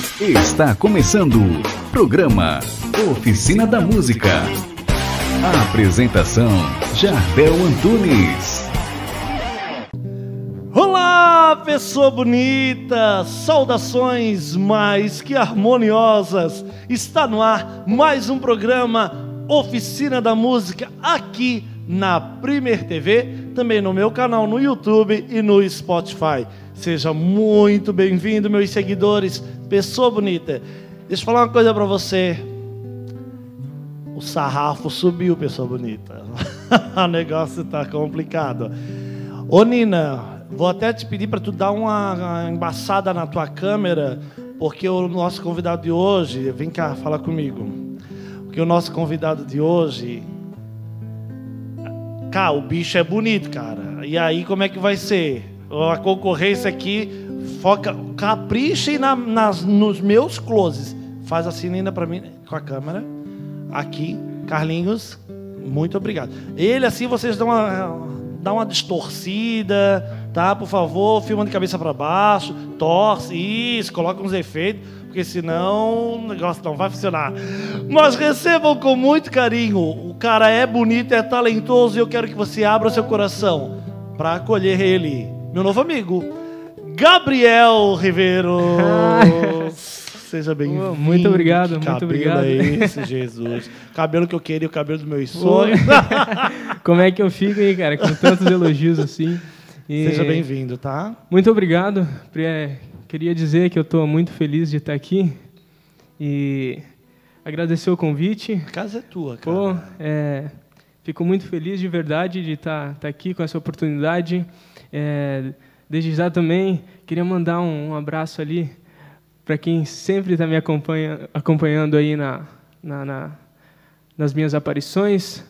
Está começando o programa Oficina da Música. A apresentação Jardel Antunes. Olá, pessoa bonita! Saudações mais que harmoniosas! Está no ar mais um programa Oficina da Música aqui na Primer TV, também no meu canal no YouTube e no Spotify. Seja muito bem-vindo, meus seguidores, pessoa bonita. Deixa eu falar uma coisa para você. O sarrafo subiu, pessoa bonita. o negócio tá complicado. Ô Nina, vou até te pedir para tu dar uma embaçada na tua câmera, porque o nosso convidado de hoje, vem cá, fala comigo. Porque o nosso convidado de hoje, cara, o bicho é bonito, cara. E aí como é que vai ser? A concorrência aqui foca, capricha na, nas, nos meus closes. Faz assim ainda para mim com a câmera. Aqui, Carlinhos, muito obrigado. Ele assim vocês dão uma, dão uma distorcida, tá? Por favor, filma de cabeça para baixo, torce, isso, coloca uns efeitos, porque senão o negócio não vai funcionar. Mas recebam com muito carinho. O cara é bonito, é talentoso e eu quero que você abra seu coração para acolher ele meu novo amigo, Gabriel Ribeiro. Seja bem-vindo. Muito obrigado, muito obrigado. É esse, Jesus. cabelo que eu queria, o cabelo dos meus sonhos. Como é que eu fico aí, cara, com tantos elogios assim? E... Seja bem-vindo, tá? Muito obrigado. Queria dizer que eu estou muito feliz de estar aqui e agradecer o convite. A casa é tua, cara. Pô, é, fico muito feliz de verdade de estar, estar aqui com essa oportunidade. É, desde já também queria mandar um, um abraço ali para quem sempre está me acompanha, acompanhando aí na, na, na, nas minhas aparições,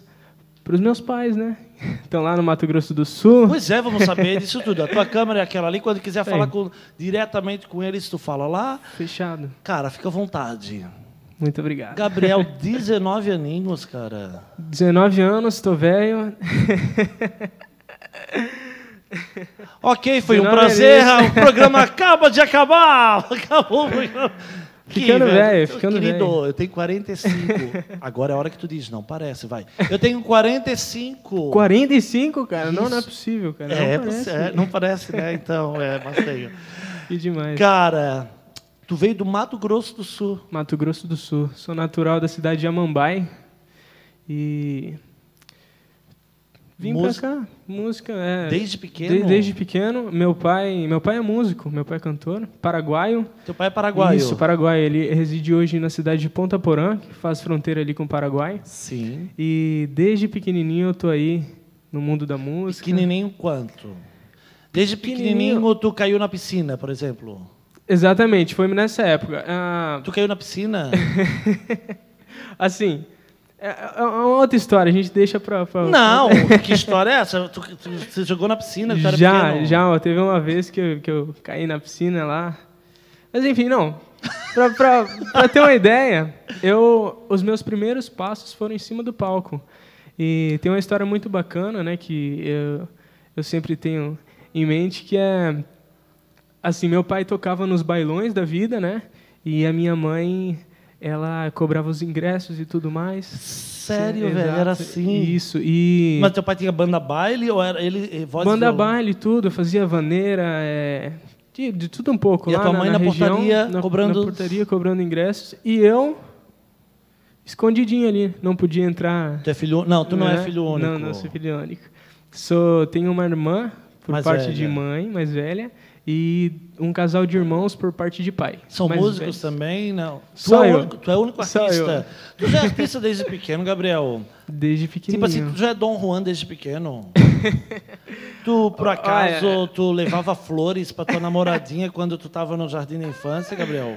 para os meus pais, né? Estão lá no Mato Grosso do Sul. Pois é, vamos saber disso tudo. A tua câmera é aquela ali. Quando quiser falar com, diretamente com eles, tu fala lá. Fechado. Cara, fica à vontade. Muito obrigado. Gabriel, 19 aninhos, cara. 19 anos, estou velho. ok, foi um prazer. O programa acaba de acabar. Acabou o programa. Ficando velho, ficando Querido, velho. eu tenho 45. Agora é a hora que tu diz, não parece, vai. Eu tenho 45. 45, cara? Não, não é possível, cara. É, não parece, é, não parece né? Então, é, mas tenho. Que demais. Cara, tu veio do Mato Grosso do Sul. Mato Grosso do Sul. Sou natural da cidade de Amambai. E Vim música, pra cá, música é. Desde pequeno? De, desde pequeno. Meu pai, meu pai é músico, meu pai é cantor, paraguaio. Teu pai é paraguaio? Isso, paraguaio. Ele reside hoje na cidade de Ponta Porã, que faz fronteira ali com o Paraguai. Sim. E desde pequenininho eu tô aí no mundo da música. Pequenininho quanto? Desde pequenininho, pequenininho tu caiu na piscina, por exemplo? Exatamente, foi nessa época. Ah... Tu caiu na piscina? assim, é, é, é uma outra história, a gente deixa pra. pra... Não, que história é essa? Tu, tu, você jogou na piscina? já, pequeno? já. Teve uma vez que eu, que eu caí na piscina lá. Mas enfim, não. pra, pra, pra ter uma ideia, eu, os meus primeiros passos foram em cima do palco. E tem uma história muito bacana, né, que eu, eu sempre tenho em mente, que é. Assim, meu pai tocava nos bailões da vida, né? E a minha mãe ela cobrava os ingressos e tudo mais. Sério, Sim, velho? Exato. Era assim? Isso. E... Mas teu pai tinha banda baile ou era ele eh, voz Banda baile, tudo. Fazia vaneira, é... de, de, tudo um pouco. E lá a tua mãe na, na, região, portaria na, cobrando... Na portaria cobrando ingressos. E eu, escondidinho ali, não podia entrar. Tu é filho... Não, tu não é, é filho único. Não, não sou filho único. Sou, tenho uma irmã, por mais parte velha. de mãe, mais velha e um casal de irmãos por parte de pai. São músicos também? Não. Só tu, é o único, tu é o único artista. Tu já é artista desde pequeno, Gabriel? Desde pequenininho. Tipo assim, tu já é Dom Juan desde pequeno? tu, por acaso, oh, é. tu levava flores para tua namoradinha quando tu estava no jardim da infância, Gabriel?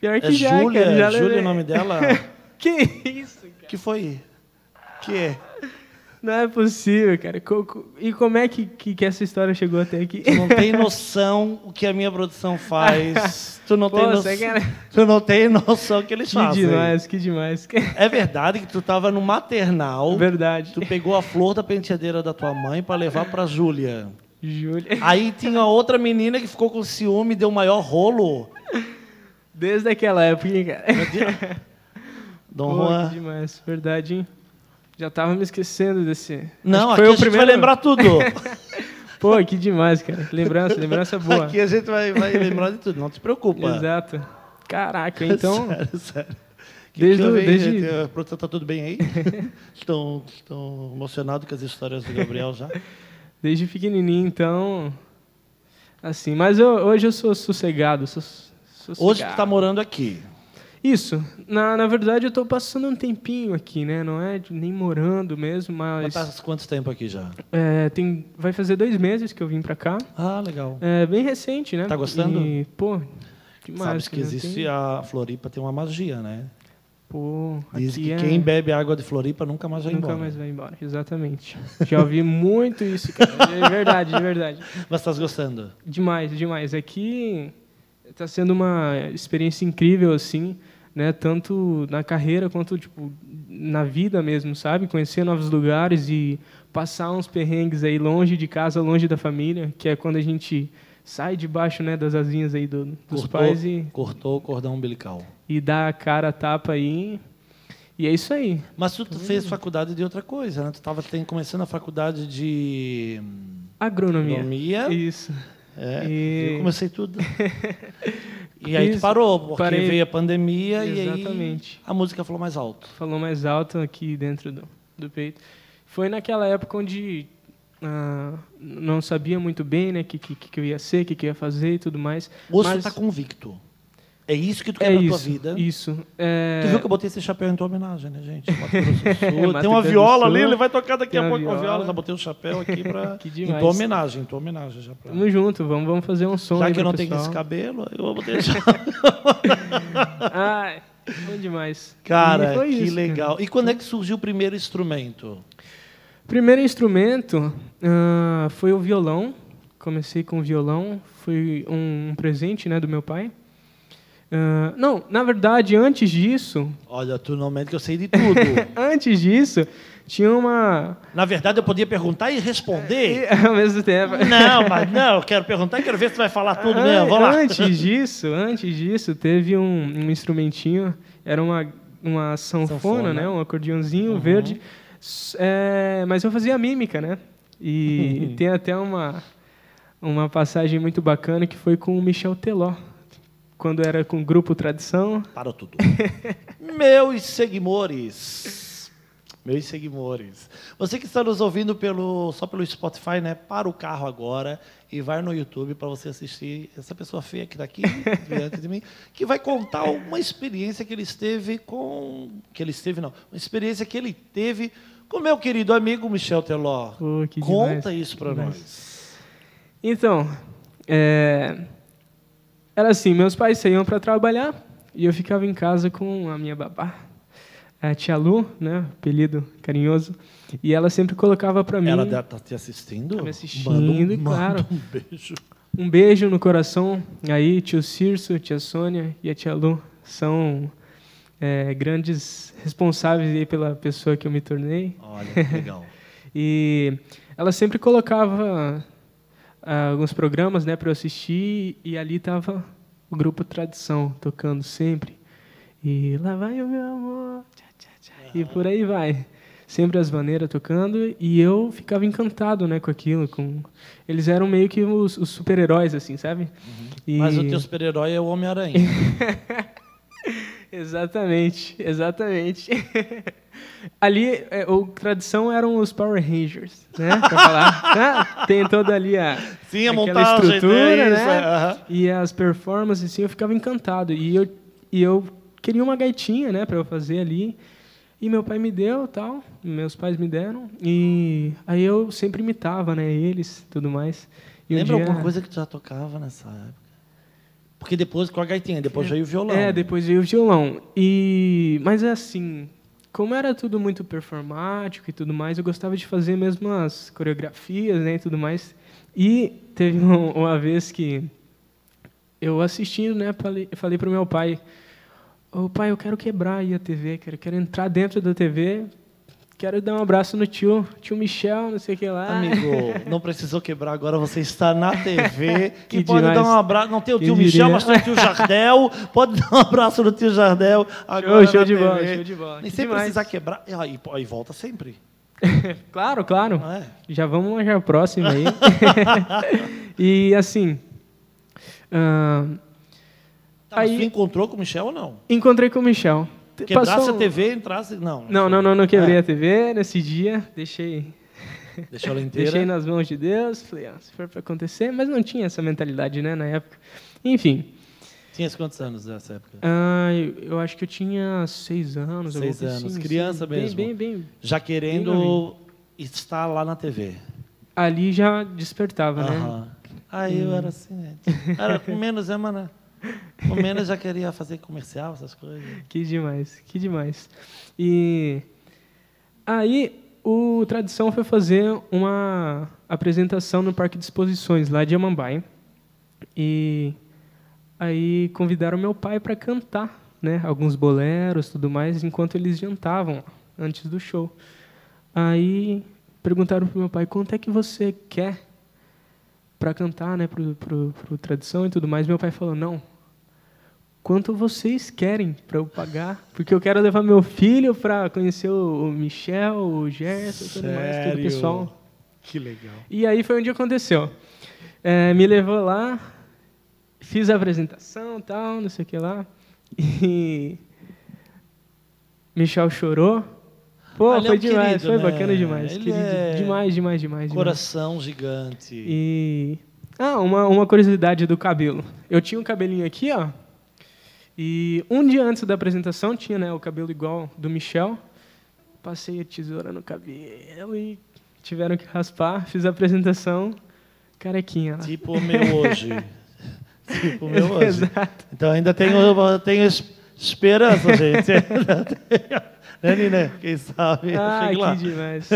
Pior que é já, Júlia, cara, já Júlia é o nome dela? que isso, cara? Que foi? Que é? Não é possível, cara. E como é que, que, que, essa história chegou até aqui? Tu não tem noção o que a minha produção faz. Tu não, Pô, tem, noção, tu não tem noção o que eles que fazem. Que demais, que demais. É verdade que tu estava no maternal. Verdade. Tu pegou a flor da penteadeira da tua mãe para levar para Júlia. Júlia. Aí tinha outra menina que ficou com ciúme e deu o maior rolo. Desde aquela época, hein, cara. Dom Pô, Juan. que demais, verdade, hein? Já tava me esquecendo desse. Não, Acho aqui que a gente vai lembrar tudo. Pô, que demais, cara. Lembrança, lembrança boa. Aqui a gente vai, vai lembrar de tudo, não te preocupa. Exato. Caraca, então. sério, sério. Que Desde que o- desde- gente? A produção tá tudo bem aí? estão, estão emocionados com as histórias do Gabriel já? Desde pequenininho, então. Assim, mas eu- hoje eu sou sossegado. Sou, sossegado. Hoje tu tá morando aqui. Isso. Na, na verdade, eu tô passando um tempinho aqui, né? Não é nem morando mesmo, mas. Mas tá quanto tempo aqui já? é, tem, vai fazer dois meses que eu vim pra cá. Ah, legal. É bem recente, né? Tá gostando? E, pô, demais. Sabes que cara, existe tem- a Floripa tem uma magia, né? Pô, Diz aqui que é... quem bebe água de Floripa nunca mais vai Nunca embora. mais vai embora, exatamente. Já ouvi muito isso, cara. É verdade, é verdade. Mas estás gostando? Demais, demais. Aqui está sendo uma experiência incrível, assim, né? Tanto na carreira quanto tipo na vida mesmo, sabe? Conhecer novos lugares e passar uns perrengues aí longe de casa, longe da família, que é quando a gente sai debaixo, né, das asinhas aí do- dos Cortou, pais e, cortou o cordão umbilical. e dá a cara a tapa aí. E é isso aí. Mas tu, tu fez faculdade de outra coisa, né? Tu estava começando a faculdade de Agronomia. economia. Isso. É, E- eu comecei tudo. e aí tu parou, porque parei. veio a pandemia e aí Exatamente. a música falou mais alto. falou mais alto aqui dentro do, do peito. Foi naquela época onde ah, não sabia muito bem né, o que, que, que eu ia ser, o que, que eu ia fazer e tudo mais. Hoje Mas tu tá convicto. É isso que tu quer é na tua isso, vida. Isso. É, Tu viu que eu botei esse chapéu em tua homenagem, né, gente? Sul. Mato Tem uma viola ali, ele vai tocar daqui a pouco uma viola. viola. Já botei o chapéu aqui pra... Que em tua homenagem, em tua homenagem. Já pra... Tamo junto, vamos, vamos fazer um som Já que eu não tenho esse cabelo, eu botei já. Ai, bom demais. Cara, que isso, cara. legal. E quando é que surgiu o primeiro instrumento? Primeiro instrumento ah, foi o violão. Comecei com o violão. Foi um, um presente né, do meu pai. Ah, não, na verdade, antes disso, Olha, tu não mente que eu sei de tudo. antes disso, tinha uma. Na verdade, eu podia perguntar e responder. E, ao mesmo tempo. Não, mas não, eu quero perguntar e quero ver se tu vai falar tudo mesmo. Vamos lá. Antes disso, antes disso, teve um, um instrumentinho, era uma, uma sanfona, Sanfona. né? Um acordeãozinho Uhum. verde. É, mas eu fazia mímica, né? E tem até uma, uma passagem muito bacana que foi com o Michel Teló. Quando era com o grupo Tradição. Parou tudo. Meus seguidores. Meus seguidores. Você que está nos ouvindo pelo, só pelo Spotify, né? Para o carro agora e vai no YouTube para você assistir essa pessoa feia que está aqui diante de mim, que vai contar uma experiência que ele esteve com. Que ele esteve, não. Uma experiência que ele teve com meu querido amigo Michel Teló. Que Conta demais, isso para nós. Então, é, era assim, meus pais saíam para trabalhar e eu ficava em casa com a minha babá, a tia Lu, né, apelido carinhoso, e ela sempre colocava para mim Ela está te assistindo? Tá me assistindo, Manda um- claro. manda um beijo. um beijo no coração. Aí, tio Cirso, tia Sônia e a tia Lu são é, grandes responsáveis aí pela pessoa que eu me tornei. Olha, que legal. E ela sempre colocava ah, alguns programas né, para eu assistir, e ali estava o grupo Tradição tocando sempre. E lá vai o meu amor, tchá, tchá, tchá, e por aí vai. Sempre as maneiras tocando, e eu ficava encantado né, com aquilo. Com... Eles eram meio que os, os super-heróis, assim, sabe? E- Mas o teu super-herói é o Homem-Aranha. Exatamente, exatamente. ali, é, o tradição eram os Power Rangers, né? Pra falar. Ah, Tem toda ali a, Sim, a aquela montagem, estrutura, tem isso, né? é. E as performances, assim, eu ficava encantado. E eu, e eu queria uma gaitinha, né, para eu fazer ali. E meu pai me deu, tal, meus pais me deram. E aí eu sempre imitava, né, eles, tudo mais. E um Lembra dia- alguma coisa que tu já tocava nessa época? Porque depois com a gaitinha, depois veio o violão. É, depois veio o violão. E mas é assim, como era tudo muito performático e tudo mais, eu gostava de fazer mesmo as coreografias, né, e tudo mais. E teve um- uma vez que eu assistindo, né, falei, falei pro meu pai, ô pai, eu quero quebrar aí a TV, quero, quero entrar dentro da TV, quero dar um abraço no tio, tio Michel, não sei o que lá. Amigo, não precisou quebrar agora, você está na TV. Que Que pode demais. dar um abraço. Não tem o Quem tio Michel, diria? mas tem o tio Jardel. Pode dar um abraço no tio Jardel. Agora show na de TV. bola, show de bola. Nem sem precisar quebrar. E aí, aí volta sempre. Claro, claro. É? Já vamos já próximo aí. e assim. ah, Tá, Aí- tu encontrou com o Michel ou não? encontrei com o Michel. Quebrasse Passou- a TV, entrasse. Não. Não, não, não, não quebrei É, a TV nesse dia. Deixei, Deixou ela inteira. deixei nas mãos de Deus. Falei, ah, se for pra acontecer, mas não tinha essa mentalidade, né, na época. Enfim, Tinha quantos anos nessa época? ah, eu, eu acho que eu tinha seis anos. Seis anos, assim, criança bem, mesmo. Bem, bem, Já querendo estar lá na TV. Ali já despertava, né? Aham. Aí eu era assim, né? Era com menos, é, mano? Com menos já queria fazer comercial, essas coisas. Que demais, que demais. E aí o Tradição foi fazer uma apresentação no Parque de Exposições, lá de Amambai. E aí convidaram meu pai para cantar, né? Alguns boleros, tudo mais, enquanto eles jantavam antes do show. Aí perguntaram pro meu pai quanto é que você quer para cantar, né? Pro Tradição e tudo mais. Meu pai falou não quanto vocês querem para eu pagar, porque eu quero levar meu filho para conhecer o Michel, o Gerson, e tudo mais, todo o pessoal. Que legal. E aí foi onde aconteceu. É, me levou lá, fiz a apresentação, tal, não sei o que lá, e Michel chorou. Pô, Ah, ele é foi um demais, querido, foi né? bacana demais, Ele querido, é demais, demais, demais, demais. Coração gigante. E ah, uma, uma curiosidade do cabelo. Eu tinha um cabelinho aqui, ó. E um dia antes da apresentação tinha, né, o cabelo igual do Michel. Passei a tesoura no cabelo e tiveram que raspar. Fiz a apresentação carequinha lá. Tipo o meu hoje. tipo o meu hoje. Exato. Então ainda tenho, tenho es- esperança, gente. Né? Quem sabe? Ah, chego lá. que demais.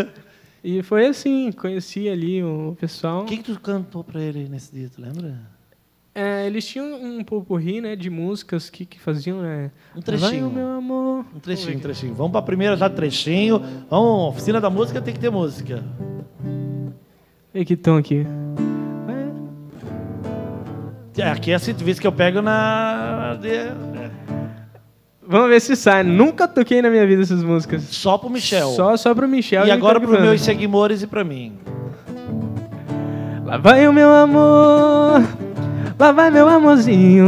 E foi assim, conheci ali o pessoal. O que, que tu cantou pra ele nesse dia, tu lembra? É, eles tinham um popurri, né, de músicas que, que faziam, né? Um trechinho. Vai meu amor. Um trechinho, um trechinho. Vamos pra primeira já, trechinho. Vamos, oficina da música tem que ter música. Vê que tom aqui. É, Aqui é assim, tu vê que eu pego na. É, Vamos ver se sai. Nunca toquei na minha vida essas músicas. Só pro Michel. Só, só pro Michel. e agora pro pros meus seguidores e pra mim. Lá vai o meu amor. Lá vai meu amorzinho.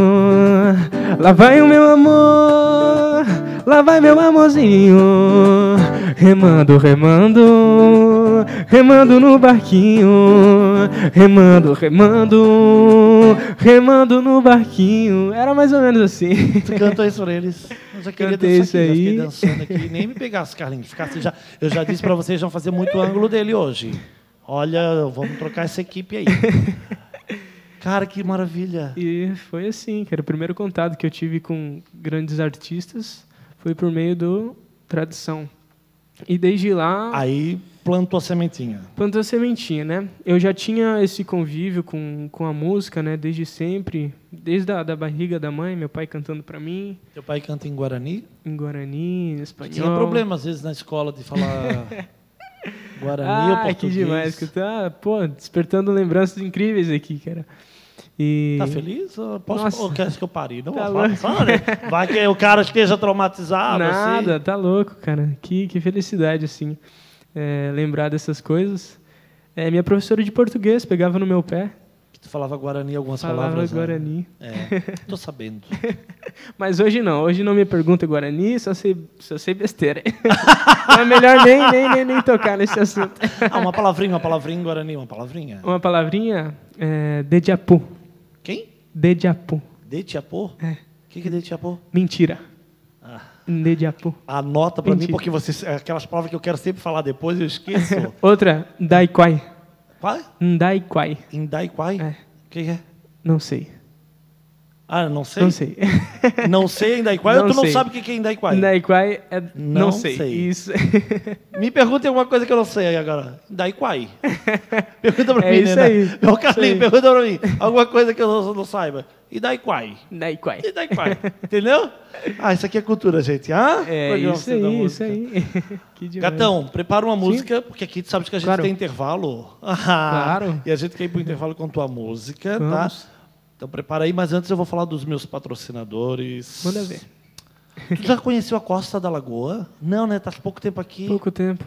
Lá vai o meu amor. Lá vai meu amorzinho. Remando, remando. Remando no barquinho. Remando, remando. Remando no barquinho. Era mais ou menos assim. Tu cantou isso pra eles. Eu já queria Cantei dançar aqui, fiquei aí. dançando aqui. Nem me pegasse, Carlinhos. Ficasse já, eu já disse pra vocês, vão fazer muito ângulo dele hoje. Olha, vamos trocar essa equipe aí. Cara, que maravilha. E foi assim, cara. O primeiro contato que eu tive com grandes artistas foi por meio do Tradição. E desde lá, Aí plantou a sementinha. plantou a sementinha, né? Eu já tinha esse convívio com, com a música, né? Desde sempre. Desde a da barriga da mãe, meu pai cantando para mim, Teu pai canta em Guarani? em Guarani, em espanhol. Tinha problema, às vezes, na escola de falar Guarani ou Ah, que português. demais. Que tá, pô, despertando lembranças incríveis aqui, cara. E... Tá feliz? Ou Posso, Nossa. ou queres que eu pare? Não, Tá louco. fala, né? Vai que o cara esteja traumatizado. Nada, assim. tá louco, cara. Que, que felicidade, assim, é, lembrar dessas coisas. É, minha professora de português pegava no meu pé, Que tu falava Guarani algumas falava palavras. né? Guarani. É, tô sabendo. Mas hoje não, hoje não me pergunta Guarani, só sei, só sei besteira. É melhor nem, nem, nem, nem tocar nesse assunto. Ah, uma palavrinha, uma palavrinha em Guarani, uma palavrinha. Uma palavrinha, é, dediapu. Quem? Dediapu. Detiapô? É. O que, que é Detiapô? Mentira. Dediapu. Anota pra mim, porque você, é aquelas palavras que eu quero sempre falar depois, eu esqueço. Outra, daiquai. Qual? Ndaiquai. Indaiquai? É. O que é? Não sei. Ah, não sei? Não sei. Não sei Indaiquai ou Não tu não sei. sabe o que é Indaiquai? Indaiquai é... Não, Não sei. sei. Isso. Me perguntem alguma coisa que eu não sei aí agora. Indaiquai. Pergunta pra É mim, isso né? aí. Ô, Isso Carlinhos, pergunta pra mim. Alguma coisa que eu não, não saiba. Indaiquai. Indaiquai. Indaiquai. Entendeu? Ah, isso aqui é cultura, gente. Ah, É Programa isso Oficina da aí, isso aí. que demais. Gatão, prepara uma música, porque aqui tu sabe que a gente Claro. tem intervalo. Ah, Claro. E a gente quer ir pro intervalo com tua música, Vamos. tá? Então prepara aí, mas antes eu vou falar dos meus patrocinadores. Manda ver. Tu já conheceu a Costa da Lagoa? Não, né? Tá há pouco tempo aqui. Pouco tempo.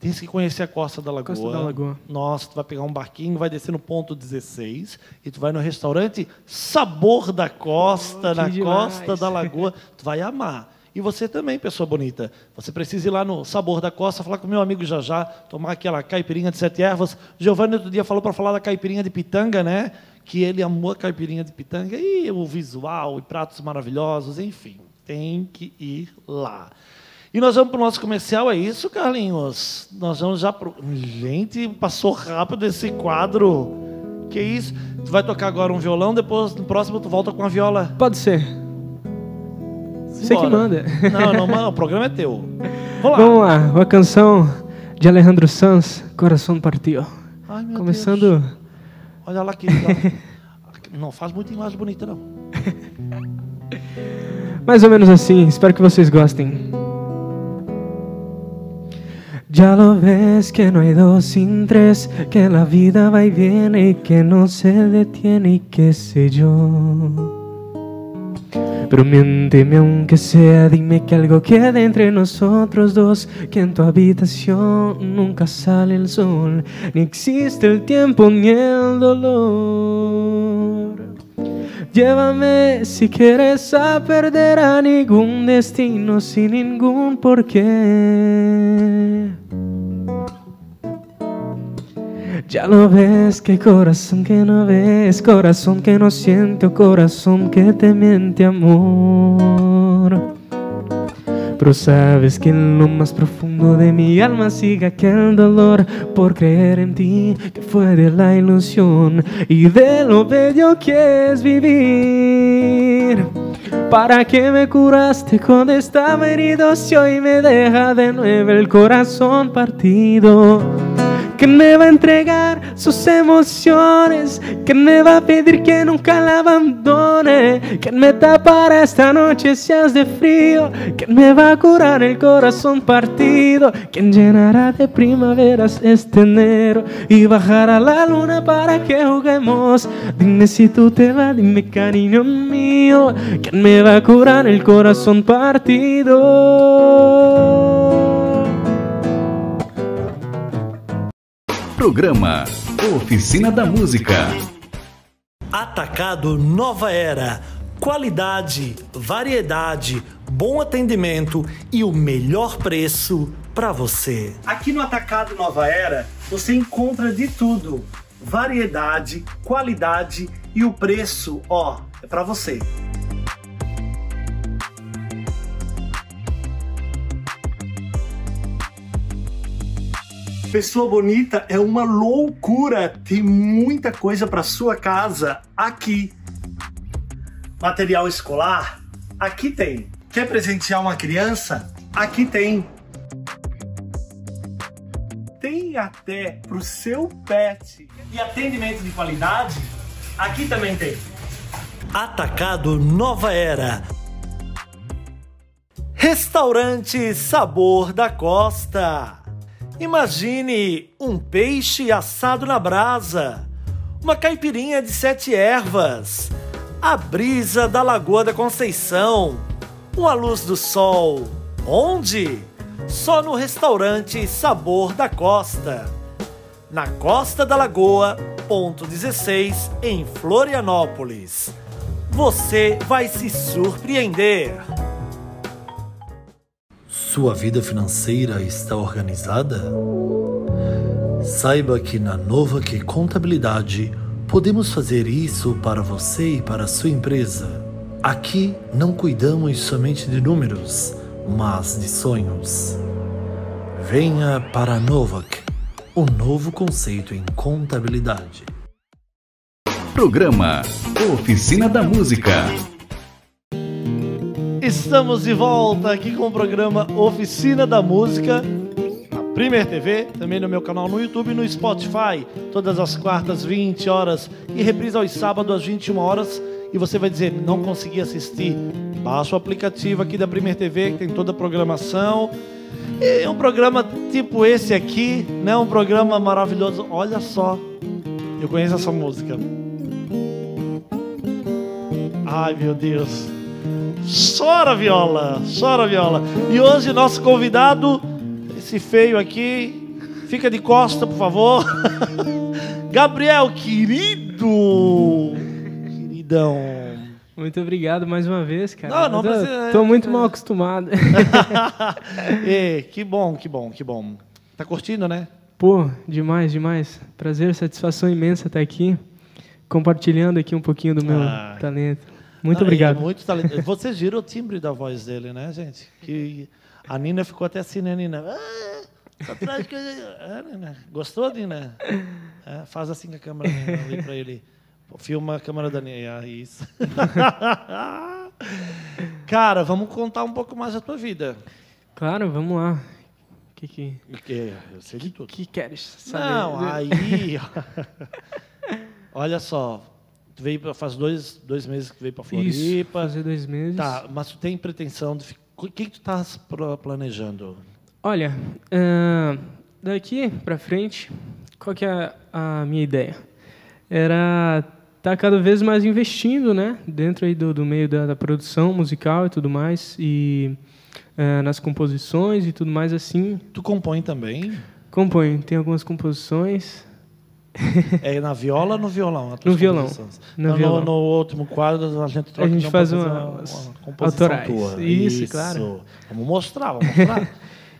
Tem que conhecer a Costa da Lagoa. Costa da Lagoa. Nossa, tu vai pegar um barquinho, vai descer no ponto 16 e tu vai no restaurante Sabor da Costa, Oh, na demais. Costa da Lagoa. Tu vai amar. E você também, pessoa bonita. Você precisa ir lá no Sabor da Costa, falar com meu amigo Jajá, tomar aquela caipirinha de sete ervas. Giovanni outro dia falou para falar da caipirinha de pitanga, né? Que ele amou a caipirinha de pitanga e o visual e pratos maravilhosos, enfim. Tem que ir lá. E nós vamos para o nosso comercial, é isso, Carlinhos? Nós vamos já pro... Gente, passou rápido esse quadro. Que isso? Tu vai tocar agora um violão, depois no próximo tu volta com a viola. Pode ser. Você que manda. Não, não, não, o programa é teu. Vamos lá. Vamos lá, a canção de Alejandro Sanz, Coração Partido. Ai, meu Começando. Deus. Olha lá que legal. Não faz muita imagem bonita, não. Mais ou menos assim, espero que vocês gostem. Ya lo ves que no hay dos sin tres, que la vida va y viene y que no se detiene y qué sé yo. Pero miénteme aunque sea, dime que algo quede entre nosotros dos, que en tu habitación nunca sale el sol, ni existe el tiempo ni el dolor. Llévame si quieres a perder a ningún destino sin ningún porqué. Ya lo ves, que corazón que no ves, corazón que no siente o corazón que te miente amor. Pero sabes que en lo más profundo de mi alma sigue aquel dolor por creer en ti, que fue de la ilusión y de lo bello que es vivir. ¿Para qué me curaste cuando estaba herido si hoy me deja de nuevo el corazón partido? Que me va a entregar sus emociones, que me va a pedir que nunca la abandone, que me tapará esta noche si hace frío, que me va a curar el corazón partido, quien llenará de primaveras este enero y bajará la luna para que juguemos. Dime si tú te vas, dime cariño mío, quien me va a curar el corazón partido. Programa Oficina da Música. Atacado Nova Era. Qualidade, variedade, bom atendimento e o melhor preço para você. Aqui no Atacado Nova Era você encontra de tudo: variedade, qualidade e o preço, ó, é para você. Pessoa bonita é uma loucura. Tem muita coisa para sua casa aqui. Material escolar? Aqui tem. Quer presentear uma criança? Aqui tem. Tem até pro seu pet. E atendimento de qualidade? Aqui também tem. Atacado Nova Era. Restaurante Sabor da Costa. Imagine um peixe assado na brasa, uma caipirinha de sete ervas, a brisa da Lagoa da Conceição, uma luz do sol. Onde? Só no restaurante Sabor da Costa. Na Costa da Lagoa, ponto 16, em Florianópolis. Você vai se surpreender. Sua vida financeira está organizada? Saiba que na Nova Que Contabilidade podemos fazer isso para você e para a sua empresa. Aqui não cuidamos somente de números, mas de sonhos. Venha para a Novak, um novo conceito em contabilidade. Programa Oficina da Música. Estamos de volta aqui com o programa Oficina da Música, na Premier TV, também no meu canal no YouTube e no Spotify, todas as quartas, 20 horas, e reprisa aos sábados, às 21 horas. E você vai dizer, não consegui assistir. Baixa o aplicativo aqui da Premier TV, que tem toda a programação. É um programa tipo esse aqui, né? Um programa maravilhoso. Olha só, eu conheço essa música. Ai, meu Deus. Chora viola, chora viola. E hoje nosso convidado, esse feio aqui, fica de costa, por favor. Gabriel, querido. Queridão. Muito obrigado mais uma vez, cara. Não, não Eu tô- precisa- Tô muito mal acostumado. Ê, que bom, que bom, que bom. Tá curtindo, né? Pô, demais, demais. Prazer, satisfação imensa estar aqui, compartilhando aqui um pouquinho do meu Ai. talento. Muito e obrigado. É muito talentoso. Vocês viram o timbre da voz dele, né, gente? Que a Nina ficou até assim, né, Nina? Ah, que eu- ah, Nina. Gostou, Nina? É, faz assim com a câmera Nina, ali pra ele. Filma a câmera da Nina. Ah, isso. Cara, vamos contar um pouco mais da tua vida. Claro, vamos lá. O que que, eu sei de tudo. que queres saber? Não, aí. Olha só. Tu veio pra, faz dois, dois meses que veio Isso, Floripa. fazer dois meses. Tá, mas tu tem pretensão de. O que, que tu estás planejando? Olha, ahn, daqui pra frente, qual que é a minha ideia? Era estar cada vez mais investindo, né, dentro aí do, do meio da, da produção musical e tudo mais, e ah, nas composições e tudo mais assim. Tu compõe também? Componho, tem algumas composições. É na viola ou no violão? No violão, no Então, violão. No, no último quadro a gente troca A gente faz uma- uma, composição autorais. tua. Isso, claro. Vamos mostrar, vamos mostrar.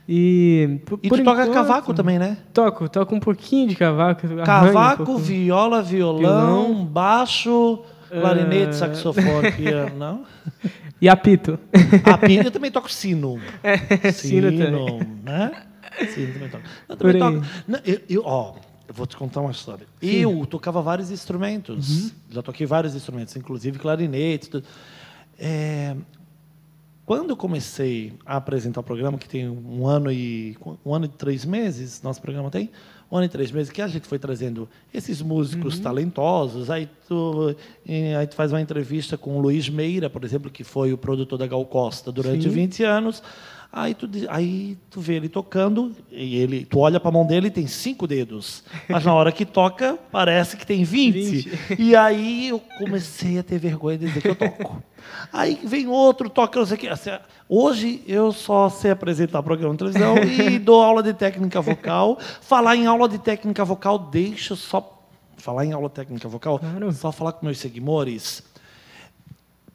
E, por, E tu toca enquanto, cavaco também, né? Toco, toco um pouquinho de cavaco. um Cavaco, pouco. viola, violão, Violão. baixo, clarinete, Eh. saxofone, piano, não? E apito. A pina eu também toco sino. Sino também. né? Sino também toco. Eu também toco. Eu, eu- ó, eu vou te contar uma história. Eu tocava vários instrumentos. Uhum. Já toquei vários instrumentos, inclusive clarinete. É, quando eu comecei a apresentar o programa, que tem um ano e um ano e três meses, nosso programa tem um ano e três meses, que a gente foi trazendo esses músicos talentosos, aí tu, aí tu faz uma entrevista com o Luiz Meira, por exemplo, que foi o produtor da Gal Costa durante Sim. 20 anos. Aí tu, aí tu vê ele tocando, e ele, tu olha para a mão dele e tem cinco dedos. Mas na hora que toca, parece que tem 20. 20. E aí eu comecei a ter vergonha de dizer que eu toco. Aí vem outro, toca, não sei o quê. Assim, Hoje eu só sei apresentar programa de televisão e dou aula de técnica vocal. Falar em aula de técnica vocal, deixa eu só. Falar em aula de técnica vocal, Claro. só falar com meus seguidores.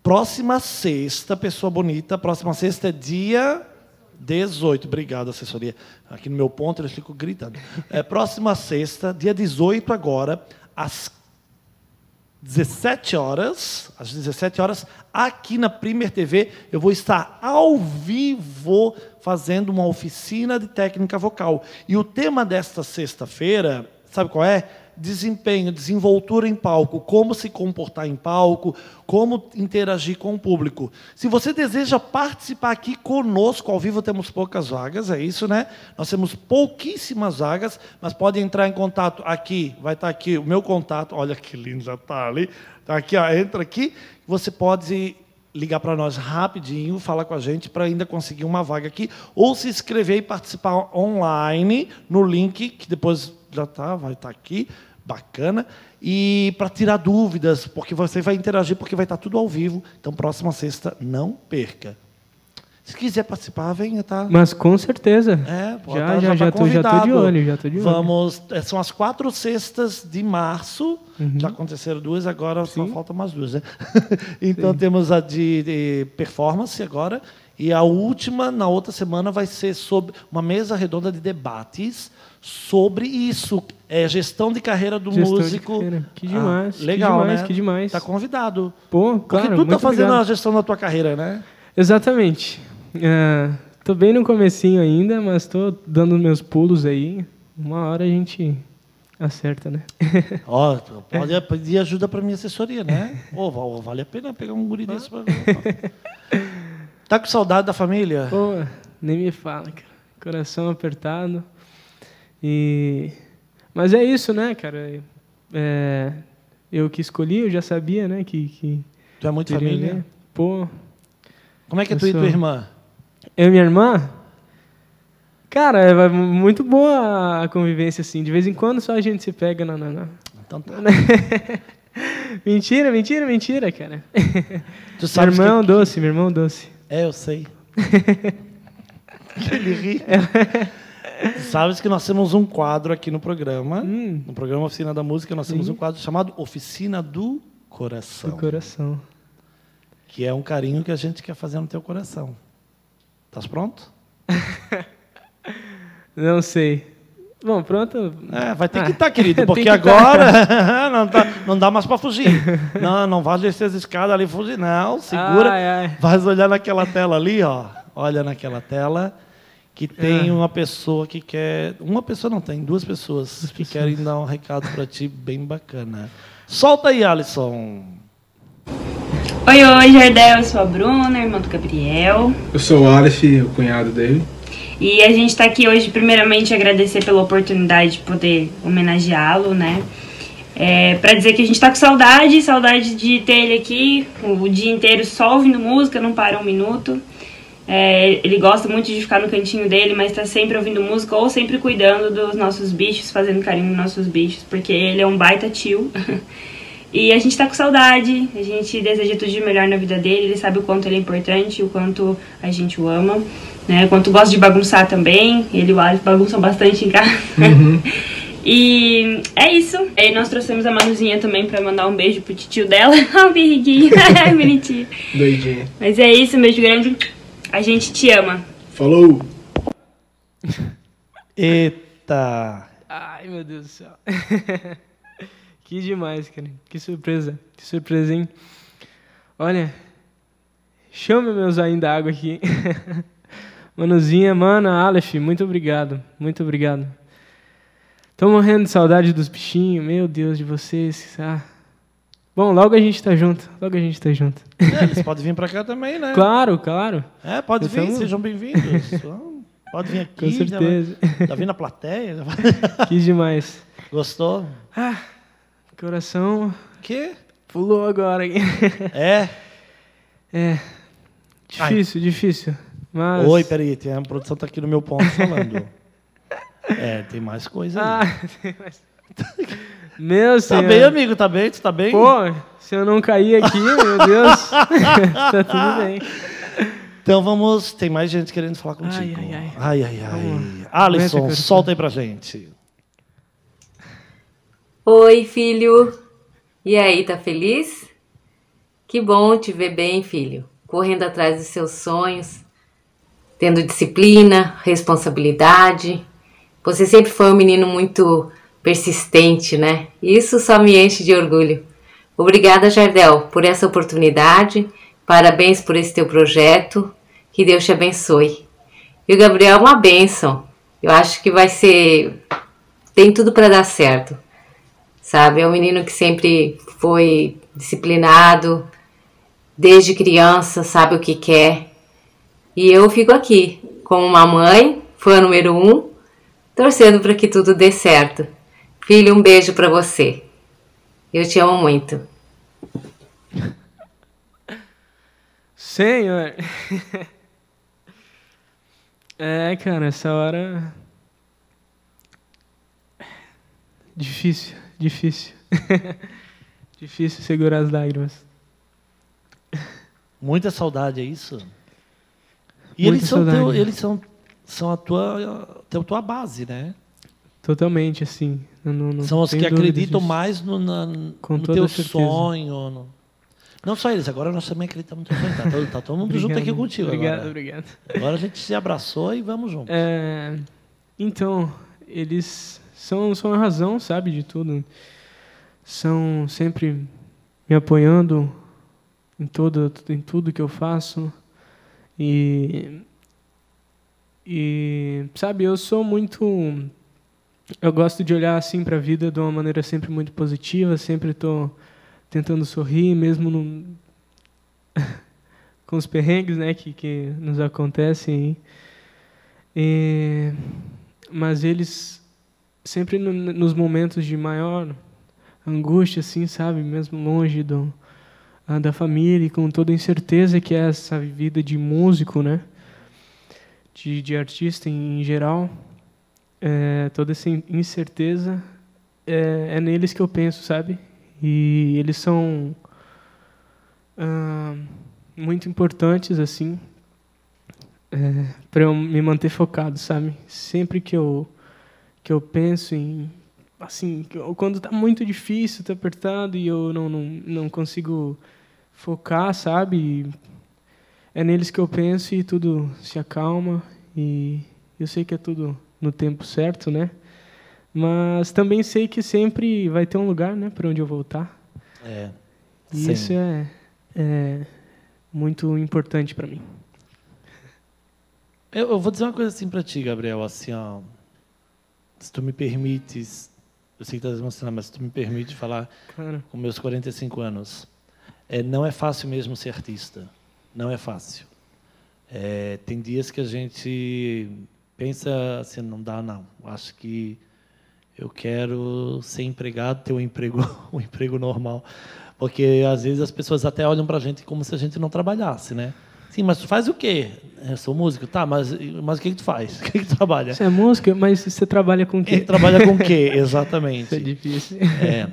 Próxima sexta, pessoa bonita, próxima sexta é dia 18. Obrigado, assessoria. Aqui no meu ponto eles ficam gritando. É, próxima sexta, dia 18 agora, às 17 horas, às 17 horas, aqui na Premier TV, eu vou estar ao vivo fazendo uma oficina de técnica vocal. E o tema desta sexta-feira, sabe qual é? Desempenho, desenvoltura em palco, como se comportar em palco, como interagir com o público. Se você deseja participar aqui conosco, ao vivo temos poucas vagas, é isso, né? Nós temos pouquíssimas vagas, mas pode entrar em contato aqui, vai estar aqui o meu contato, olha que lindo, já está ali. Está aqui, ó, entra aqui, você pode ligar para nós rapidinho, falar com a gente para ainda conseguir uma vaga aqui, ou se inscrever e participar online no link que depois já tá, vai estar aqui, bacana, e para tirar dúvidas, porque você vai interagir, porque vai estar tudo ao vivo. Então, próxima sexta, não perca. Se quiser participar, venha, tá? Mas com certeza. É, pode já, tá- já, tá já, tô, já tô de olho, já tô de olho. Vamos, é, são as quatro sextas de março. Uhum. Já aconteceram duas, agora só faltam mais duas, né? então temos a de, de performance agora. E a última, na outra semana, vai ser sobre uma mesa redonda de debates sobre isso. É gestão de carreira do Gestão músico. carreira. Que Ah, demais, que legal, demais, né? que demais. Tá convidado. Pô, Porque claro, tu tá fazendo obrigado. a gestão da tua carreira, né? Exatamente. É, tô bem no comecinho ainda, mas tô dando meus pulos aí. Uma hora a gente acerta, né? Ó, pode pedir ajuda para minha assessoria, né? Ô, val- vale a pena pegar um guri desse pra Tá com saudade da família? Pô, nem me fala, cara. Coração apertado. E... Mas é isso, né, cara? É, Eu que escolhi, eu já sabia, né, que... que Tu é muito família? né? Pô, Como é que é tu e sou- tua irmã? eu e minha irmã... Cara, é muito boa a convivência, assim. De vez em quando só a gente se pega na... na- Então tá. mentira, mentira, mentira, cara. Tu Meu sabes irmão que... doce, meu irmão doce. É, eu sei. Ele ri. Sabes que nós temos um quadro aqui no programa, Hum. no programa Oficina da Música, nós temos um quadro chamado Oficina do Coração, Do coração. que é um carinho que a gente quer fazer no teu coração. Estás pronto? Não sei. Bom, pronto. É, vai ter Ah, que estar, querido, tem porque que tá. agora não, tá- não dá mais para fugir. Não, não vai descer as escadas ali e fugir, não. Segura. Ai, ai. Vai olhar naquela tela ali, ó. Olha naquela tela que tem Ah. uma pessoa que quer. Uma pessoa não tem, duas pessoas que querem dar um recado para ti bem bacana. Solta aí, Alisson. Oi, oi, Jardel, eu sou a Bruna, irmã do Gabriel. Eu sou o Aleph, o cunhado dele. E a gente tá aqui hoje, primeiramente, agradecer pela oportunidade de poder homenageá-lo, né? É, pra dizer que a gente tá com saudade, saudade de ter ele aqui o dia inteiro só ouvindo música, não para um minuto. É, ele gosta muito de ficar no cantinho dele, mas tá sempre ouvindo música ou sempre cuidando dos nossos bichos, fazendo carinho nos nossos bichos, porque ele é um baita tio. E a gente tá com saudade, a gente deseja tudo de melhor na vida dele, ele sabe o quanto ele é importante, o quanto a gente o ama, né? O quanto gosta de bagunçar também, ele e o Alex bagunçam bastante em casa. E é isso. Aí nós trouxemos a Manuzinha também pra mandar um beijo pro tio dela. Ó, o birriguinho, bonitinho. Doidinho. Mas é isso, um beijo grande. A gente te ama. Falou! Eita! Ai, meu Deus do céu. que demais, cara. Que surpresa. Que surpresa, hein? Olha, chama meus ainda água aqui. Manuzinha, mana, Aleph, muito obrigado. Muito obrigado. Tô morrendo de saudade dos bichinhos. Meu Deus, de vocês. Ah. Bom, logo a gente tá junto. Logo a gente tá junto. É, eles podem vir para cá também, né? Claro, claro. É, pode vir, Então- sejam bem-vindos. Pode vir aqui. Com certeza. Já, já vim na plateia. Que demais. Gostou? Coração Que? pulou agora. É? É. Difícil, difícil. Mas... Oi, peraí, a produção tá aqui no meu ponto falando. É, tem mais coisa aí. Ah, tem mais. Meu tá senhor. bem, amigo? Tá bem? Tu tá bem? Pô, se eu não cair aqui, meu Deus. tá tudo bem. Então vamos. Tem mais gente querendo falar contigo. Ai, ai, ai. Ai, ai. Alisson, solta aí pra gente. Oi, filho. E aí, tá feliz? Que bom te ver bem, filho. Correndo atrás dos seus sonhos, tendo disciplina, responsabilidade. Você sempre foi um menino muito persistente, né? Isso só me enche de orgulho. Obrigada, Jardel, por essa oportunidade. Parabéns por esse teu projeto. Que Deus te abençoe. E o Gabriel é uma bênção. Eu acho que vai ser. Tem tudo para dar certo sabe? É um menino que sempre foi disciplinado, desde criança, sabe o que quer. E eu fico aqui, como uma mãe, fã número um, torcendo para que tudo dê certo. Filho, um beijo para você. Eu te amo muito. Senhor. é, cara, essa hora. Difícil, difícil. difícil segurar as lágrimas. Muita saudade, é isso? E Muita eles são, teu, eles são, são a tua, teu, tua base, né? Totalmente, assim. Não- não são os que acreditam disso. mais no, na- no teu sonho. no- Não só eles, agora nós também acreditamos no teu sonho. Tá todo, tá todo mundo junto aqui Obrigado, contigo Obrigado, agora. obrigado. Agora a gente se abraçou e vamos juntos. É, então, eles são, são a razão, sabe, de tudo. São sempre me apoiando em, todo, em tudo que eu faço. E, e, sabe, eu sou muito eu gosto de olhar assim para a vida de uma maneira sempre muito positiva, sempre estou tentando sorrir, mesmo no... com os perrengues né, que, que nos acontecem. E... Mas eles, sempre no, nos momentos de maior angústia, assim, sabe, mesmo longe do, ah, da família e com toda a incerteza que é essa vida de músico, né? De, de artista em, em geral, é, toda essa incerteza é, é, neles que eu penso, sabe? E eles são muito importantes, assim, é, para eu me manter focado, sabe? Sempre que eu que eu penso em assim, quando está muito difícil, está apertado e eu não, não, não consigo focar, sabe? É neles que eu penso e tudo se acalma e eu sei que é tudo no tempo certo, né? Mas também sei que sempre vai ter um lugar, né, para onde eu voltar. É. E isso é, é muito importante para mim. Eu, eu vou dizer uma coisa assim para ti, Gabriel, assim, ó, se tu me permites, eu sei que estás emocionado, mas se tu me permite falar Claro. com meus 45 anos, é, não é fácil mesmo ser artista, não é fácil. É, tem dias que a gente pensa assim, não dá não, acho que eu quero ser empregado, ter um emprego, um emprego normal, porque às vezes as pessoas até olham para a gente como se a gente não trabalhasse, né? Sim, mas tu faz o quê? Eu sou músico, tá? Mas, mas o que, que tu faz? O que, que tu trabalha? Você é música, mas você trabalha com o quê? trabalha com o quê? Isso é Exatamente. difícil. É.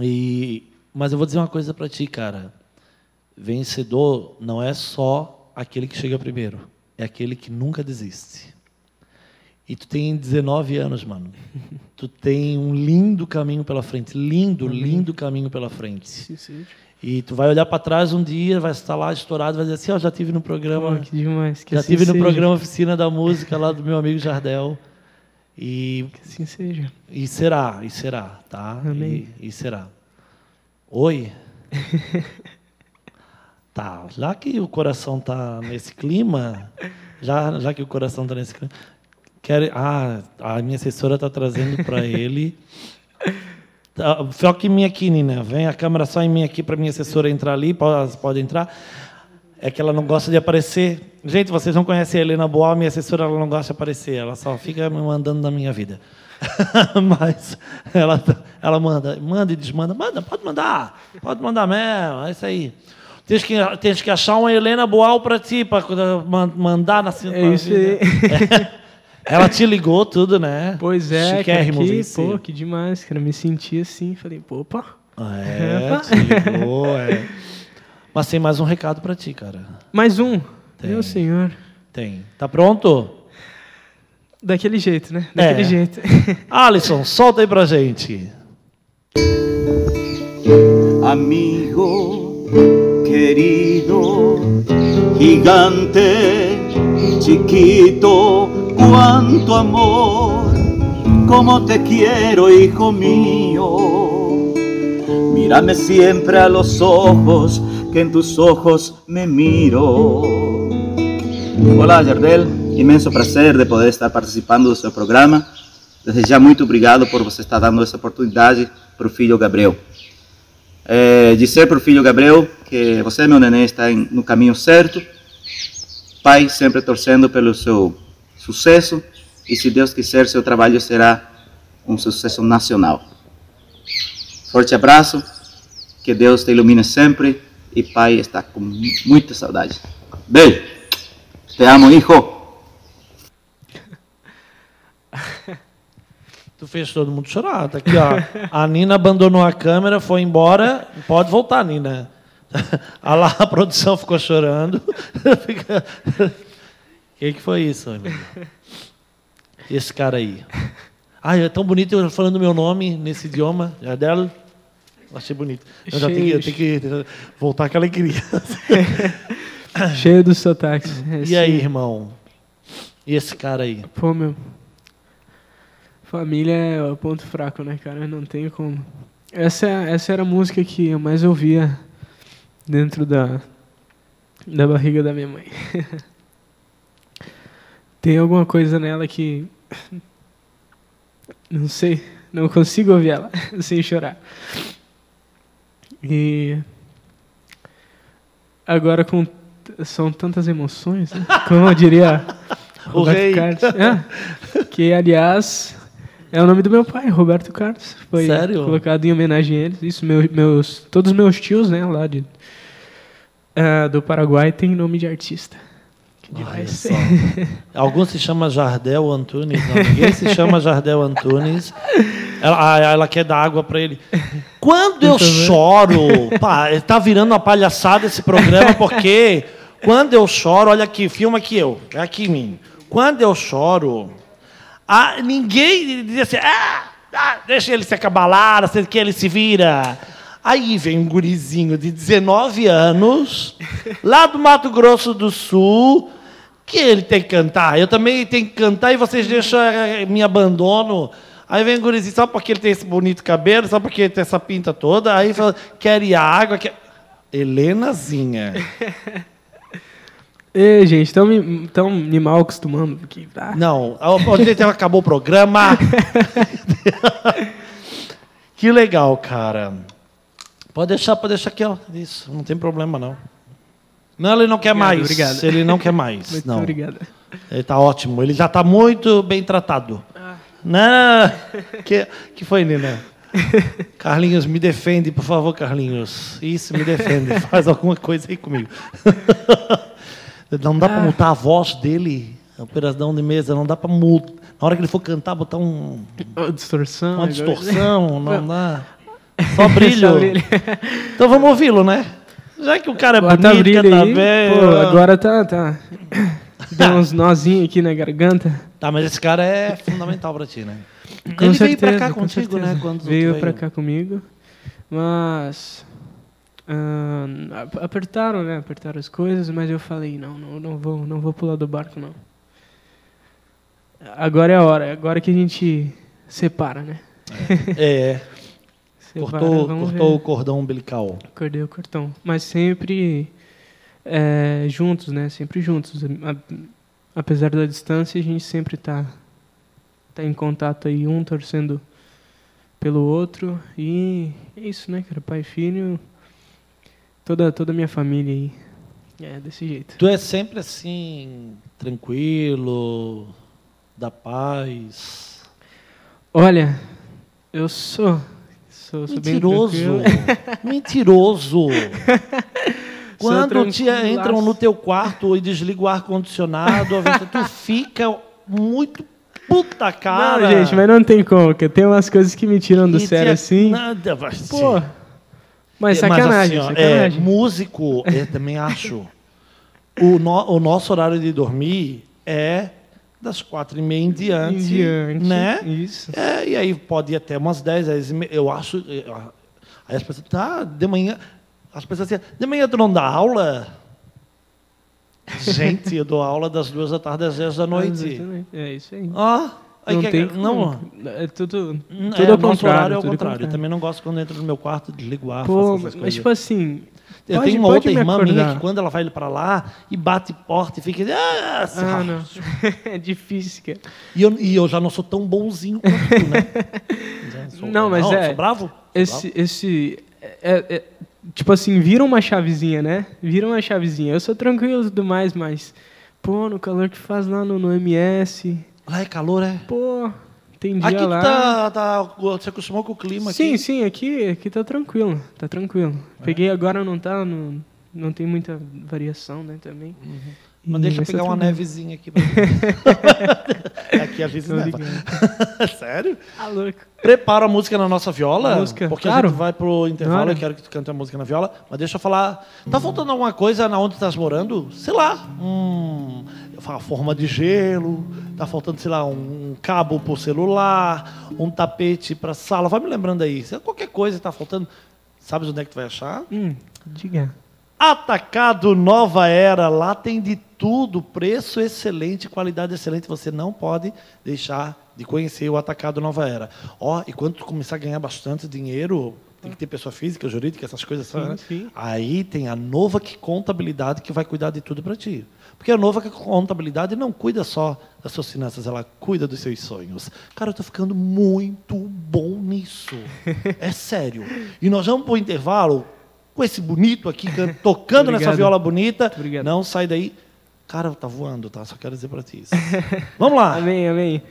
E, mas eu vou dizer uma coisa para ti, cara. Vencedor não é só aquele que chega primeiro, é aquele que nunca desiste. E tu tem 19 anos, mano. Tu tem um lindo caminho pela frente, lindo, lindo caminho pela frente. Sim, sim. E tu vai olhar para trás um dia, vai estar lá estourado, vai dizer assim, ó, já tive no programa, que demais. Que já assim tive no seja. programa Oficina da Música lá do meu amigo Jardel. E Que assim seja. e será, e será, tá? Amém. E, e será. Oi? tá, já que o coração tá nesse clima, já, já que o coração tá nesse clima, ah, a minha assessora tá trazendo para ele. Tá, Foca em mim aqui, Nina. Vem a câmera só em mim aqui para minha assessora entrar ali. Pode, pode entrar. É que ela não gosta de aparecer. Gente, vocês não conhecem a Helena Boal, minha assessora, ela não gosta de aparecer. Ela só fica me mandando na minha vida. Mas ela, ela manda, manda e desmanda. Manda, pode mandar. Pode mandar mesmo. É isso aí. Tens que, tens que achar uma Helena Boal para ti, para mandar na É isso aí. Ela te ligou tudo, né? Pois é, cara, que, pô, que demais, cara. Me senti assim, falei, pô, opa. É, te ligou, é. Mas tem mais um recado para ti, cara. Mais um. Tem. Meu senhor. Tem. Tá pronto? Daquele jeito, né? É. Daquele jeito. Alisson, solta aí pra gente. amigo querido, gigante, chiquito, cuánto amor, como te quiero, hijo mío. Mírame siempre a los ojos, que en tus ojos me miro. Olá, Jardel. Imenso prazer de poder estar participando do seu programa. Desde já, muito obrigado por você estar dando essa oportunidade para o filho Gabriel. É, dizer para o filho Gabriel que você, meu neném, está no caminho certo. Pai, sempre torcendo pelo seu sucesso. E se Deus quiser, seu trabalho será um sucesso nacional. Forte abraço. Que Deus te ilumine sempre. E pai está com muita saudade. Beijo. Te amo, hijo. Tu fez todo mundo chorar. Tá aqui, ó. A Nina abandonou a câmera, foi embora. Pode voltar, Nina. A lá a produção ficou chorando. O que, que foi isso, Nina? Esse cara aí. Ai, é tão bonito eu falando meu nome nesse idioma. Jardel. Achei bonito. Eu já tenho, que- eu tenho que voltar àquela alegria. Cheio dos sotaques. É, E sim. aí, irmão? E esse cara aí? Pô, meu. Família é o ponto fraco, né, cara? Não tem como. Essa, essa era a música que eu mais ouvia dentro da, da barriga da minha mãe. tem alguma coisa nela que Não sei, não consigo ouvir ela sem chorar. E agora com são tantas emoções, né? como eu diria O Roberto rei. Carlos. É, que aliás é o nome do meu pai, Roberto Carlos. Foi Sério? colocado em homenagem a eles. Isso, meu- meus, todos os meus tios, né, lá de, ah, do Paraguai tem nome de artista. Demais. Alguns se chama Jardel Antunes, não, ninguém se chama Jardel Antunes. Ela, ah, ela quer dar água para ele. Quando eu choro, pá, tá virando uma palhaçada esse programa porque quando eu choro, olha aqui, filma aqui eu, é aqui em mim. Quando eu choro, ah, ninguém diz assim, ah, ah, deixa ele se acabalar, assim que ele se vira. Aí vem um gurizinho de 19 anos, lá do Mato Grosso do Sul, que ele tem que cantar. Eu também tenho que cantar e vocês deixam, eh, me abandono. Aí vem o gurizinho, só porque ele tem esse bonito cabelo, só porque ele tem essa pinta toda. Aí fala, quer ir à água, quer... Helenazinha. Ei, gente, estão me, tão me mal acostumando aqui. tá? Não, então acabou o programa. que legal, cara. Pode deixar, pode deixar aqui, ó. Isso, não tem problema, não. Não, ele não quer Obrigado, mais. obrigado. Ele não quer mais. Muito não. obrigado. Ele tá ótimo. Ele já está muito bem tratado. Ah. Não. Que, que foi, Nina? Carlinhos, me defende, por favor, Carlinhos. Isso, me defende. Faz alguma coisa aí comigo. Não dá Ah. para mutar a voz dele, a operação de mesa. Não dá para mutar. Na hora que ele for cantar, botar um, Ó, distorção. uma distorção. Não dá. Só brilho. Só brilho. Então vamos ouvi-lo, né? Já que o cara é Bota bonito, brilho canta aí. bem. Pô, agora tá, tá. Deu uns nozinhos aqui na garganta. Tá, mas esse cara é fundamental pra ti, né? Com ele veio certeza, pra cá com contigo, certeza. né? Quando tu veio pra cá comigo, mas ap- apertaram, né? Apertaram as coisas, mas eu falei não, não, não vou, não vou pular do barco não. Agora é a hora, é agora que a gente separa, né? É, Separa, cortou, cortou o cordão umbilical. Acordei o cartão, mas sempre é, juntos, né? Sempre juntos. Apesar da distância, a gente sempre tá tá em contato aí, um torcendo pelo outro e é isso, né, cara? Pai e filho, toda toda a minha família aí. É desse jeito. Tu é sempre assim, tranquilo, da paz. Olha, eu sou sou, sou Mentiroso. Mentiroso. Quando te entram no teu quarto e desliga o ar-condicionado, tu fica muito puta cara. Não, gente, mas não tem como, que tem umas coisas que me tiram do E sério assim. Nada, vai Pô, mas É, sacanagem, assim, ó, sacanagem. É, músico, eu também acho. O, no- o nosso horário de dormir é das quatro e meia em diante. Em diante, Né? Isso. É, e aí pode ir até umas 10, 10 e meia. Eu acho. eu- Aí as pessoas. Tá, de manhã. As pessoas assim, de manhã tu não dá aula? Gente, eu dou aula das duas da tarde às 10 da noite. É isso aí. Ó, aí não que- tem não, como. É tudo, tudo é, ao contrário. é ao contrário. Eu também não gosto quando entra no meu quarto, desligo o ar, Pô, mas, tipo assim... Eu pode- tenho uma outra irmã acordar. minha que quando ela vai para lá e bate porta e fica. Ah, Ah, não. é difícil, cara. E eu, e eu já não sou tão bonzinho quanto tu, né? Sou- Não, mas é- Sou bravo? Esse, esse é, é- tipo assim, vira uma chavezinha, né? Vira uma chavezinha. Eu sou tranquilo e tudo mais, mas pô, no calor que faz lá no, no MS, bravo. Lá é calor, é? pô, tem dia Aqui lá. tá, tá. Você acostumou com o clima Sim, aqui? sim, aqui, aqui tá tranquilo, tá tranquilo. Peguei agora não tá, não, não tem muita variação, né, também. Mas deixa eu pegar uma nevezinha aqui. aqui a Tô neva. Sério? Ah, louco. Prepara a música na nossa viola. Música, Porque claro. a gente vai pro intervalo, Claro. eu quero que tu cante a música na viola. Mas deixa eu falar. Tá faltando alguma coisa na onde tu estás morando? Sei lá. Um, uma forma de gelo. Tá faltando, sei lá, um cabo pro celular. Um tapete pra sala. Vai me lembrando aí. Se qualquer coisa tá faltando. Sabes onde é que tu vai achar? Hum, diga. Atacado Nova Era, lá tem de tudo, preço excelente, qualidade excelente, você não pode deixar de conhecer o Atacado Nova Era. Ó, e quando tu começar a ganhar bastante dinheiro, tem que ter pessoa física, jurídica, essas coisas assim. Sim, né? sim. Aí tem a Nova que Contabilidade que vai cuidar de tudo para ti. Porque a Nova que Contabilidade não cuida só das suas finanças, ela cuida dos seus sonhos. Cara, eu tô ficando muito bom nisso. É sério. E nós vamos para o intervalo com esse bonito aqui can- tocando nessa viola bonita. Não sai daí. Cara, tá voando, tá? Só quero dizer para ti isso. Vamos lá. Amém, amém.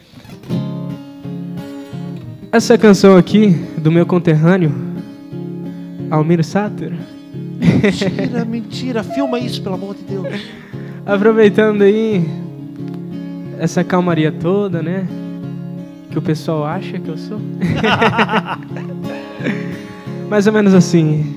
Essa canção aqui, do meu conterrâneo, Almir Sater, Mentira, mentira. Filma isso, pelo amor de Deus. aproveitando aí essa calmaria toda, né? Que o pessoal acha que eu sou. Mais ou menos assim.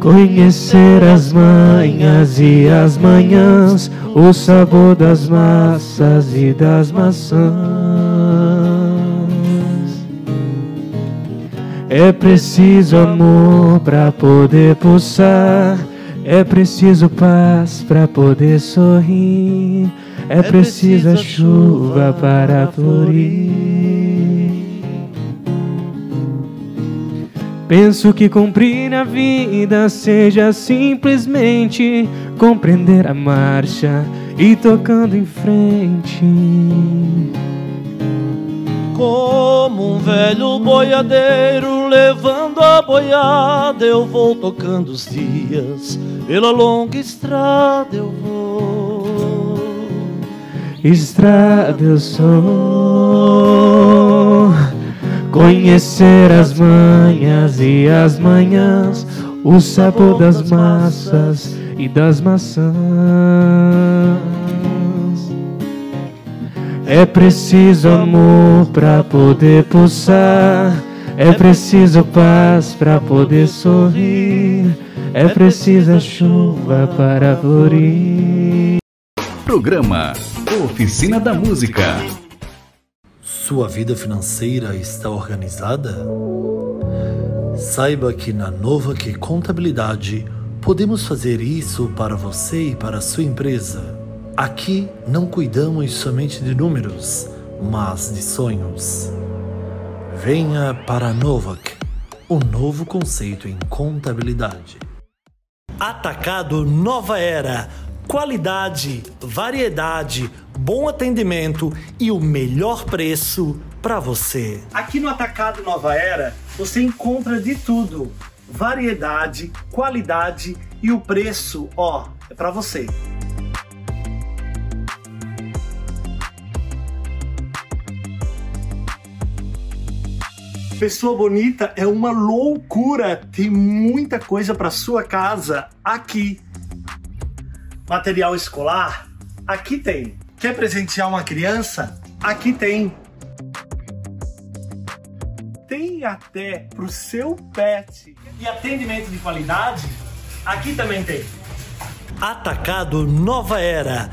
Conhecer as manhas e as manhãs, o sabor das massas e das maçãs. É preciso amor para poder pulsar, é preciso paz para poder sorrir, é preciso a chuva para florir. Penso que cumprir a vida seja simplesmente compreender a marcha e tocando em frente. Como um velho boiadeiro levando a boiada, eu vou tocando os dias. Pela longa estrada eu vou. Estrada eu sou. Conhecer as manhas e as manhãs, o sabor das massas e das maçãs. É preciso amor para poder pulsar, é preciso paz para poder sorrir, é preciso a chuva para florir. Programa Oficina da Música. Sua vida financeira está organizada? Saiba que na Nova Que Contabilidade podemos fazer isso para você e para a sua empresa. Aqui não cuidamos somente de números, mas de sonhos. Venha para a Novak, um novo conceito em contabilidade. Atacado Nova Era. Qualidade, variedade, bom atendimento e o melhor preço para você. Aqui no Atacado Nova Era você encontra de tudo: variedade, qualidade e o preço, ó, é para você. Pessoa bonita é uma loucura. Tem muita coisa para sua casa aqui. Material escolar? Aqui tem. Quer presentear uma criança? Aqui tem. Tem até pro seu pet. E atendimento de qualidade? Aqui também tem. Atacado Nova Era.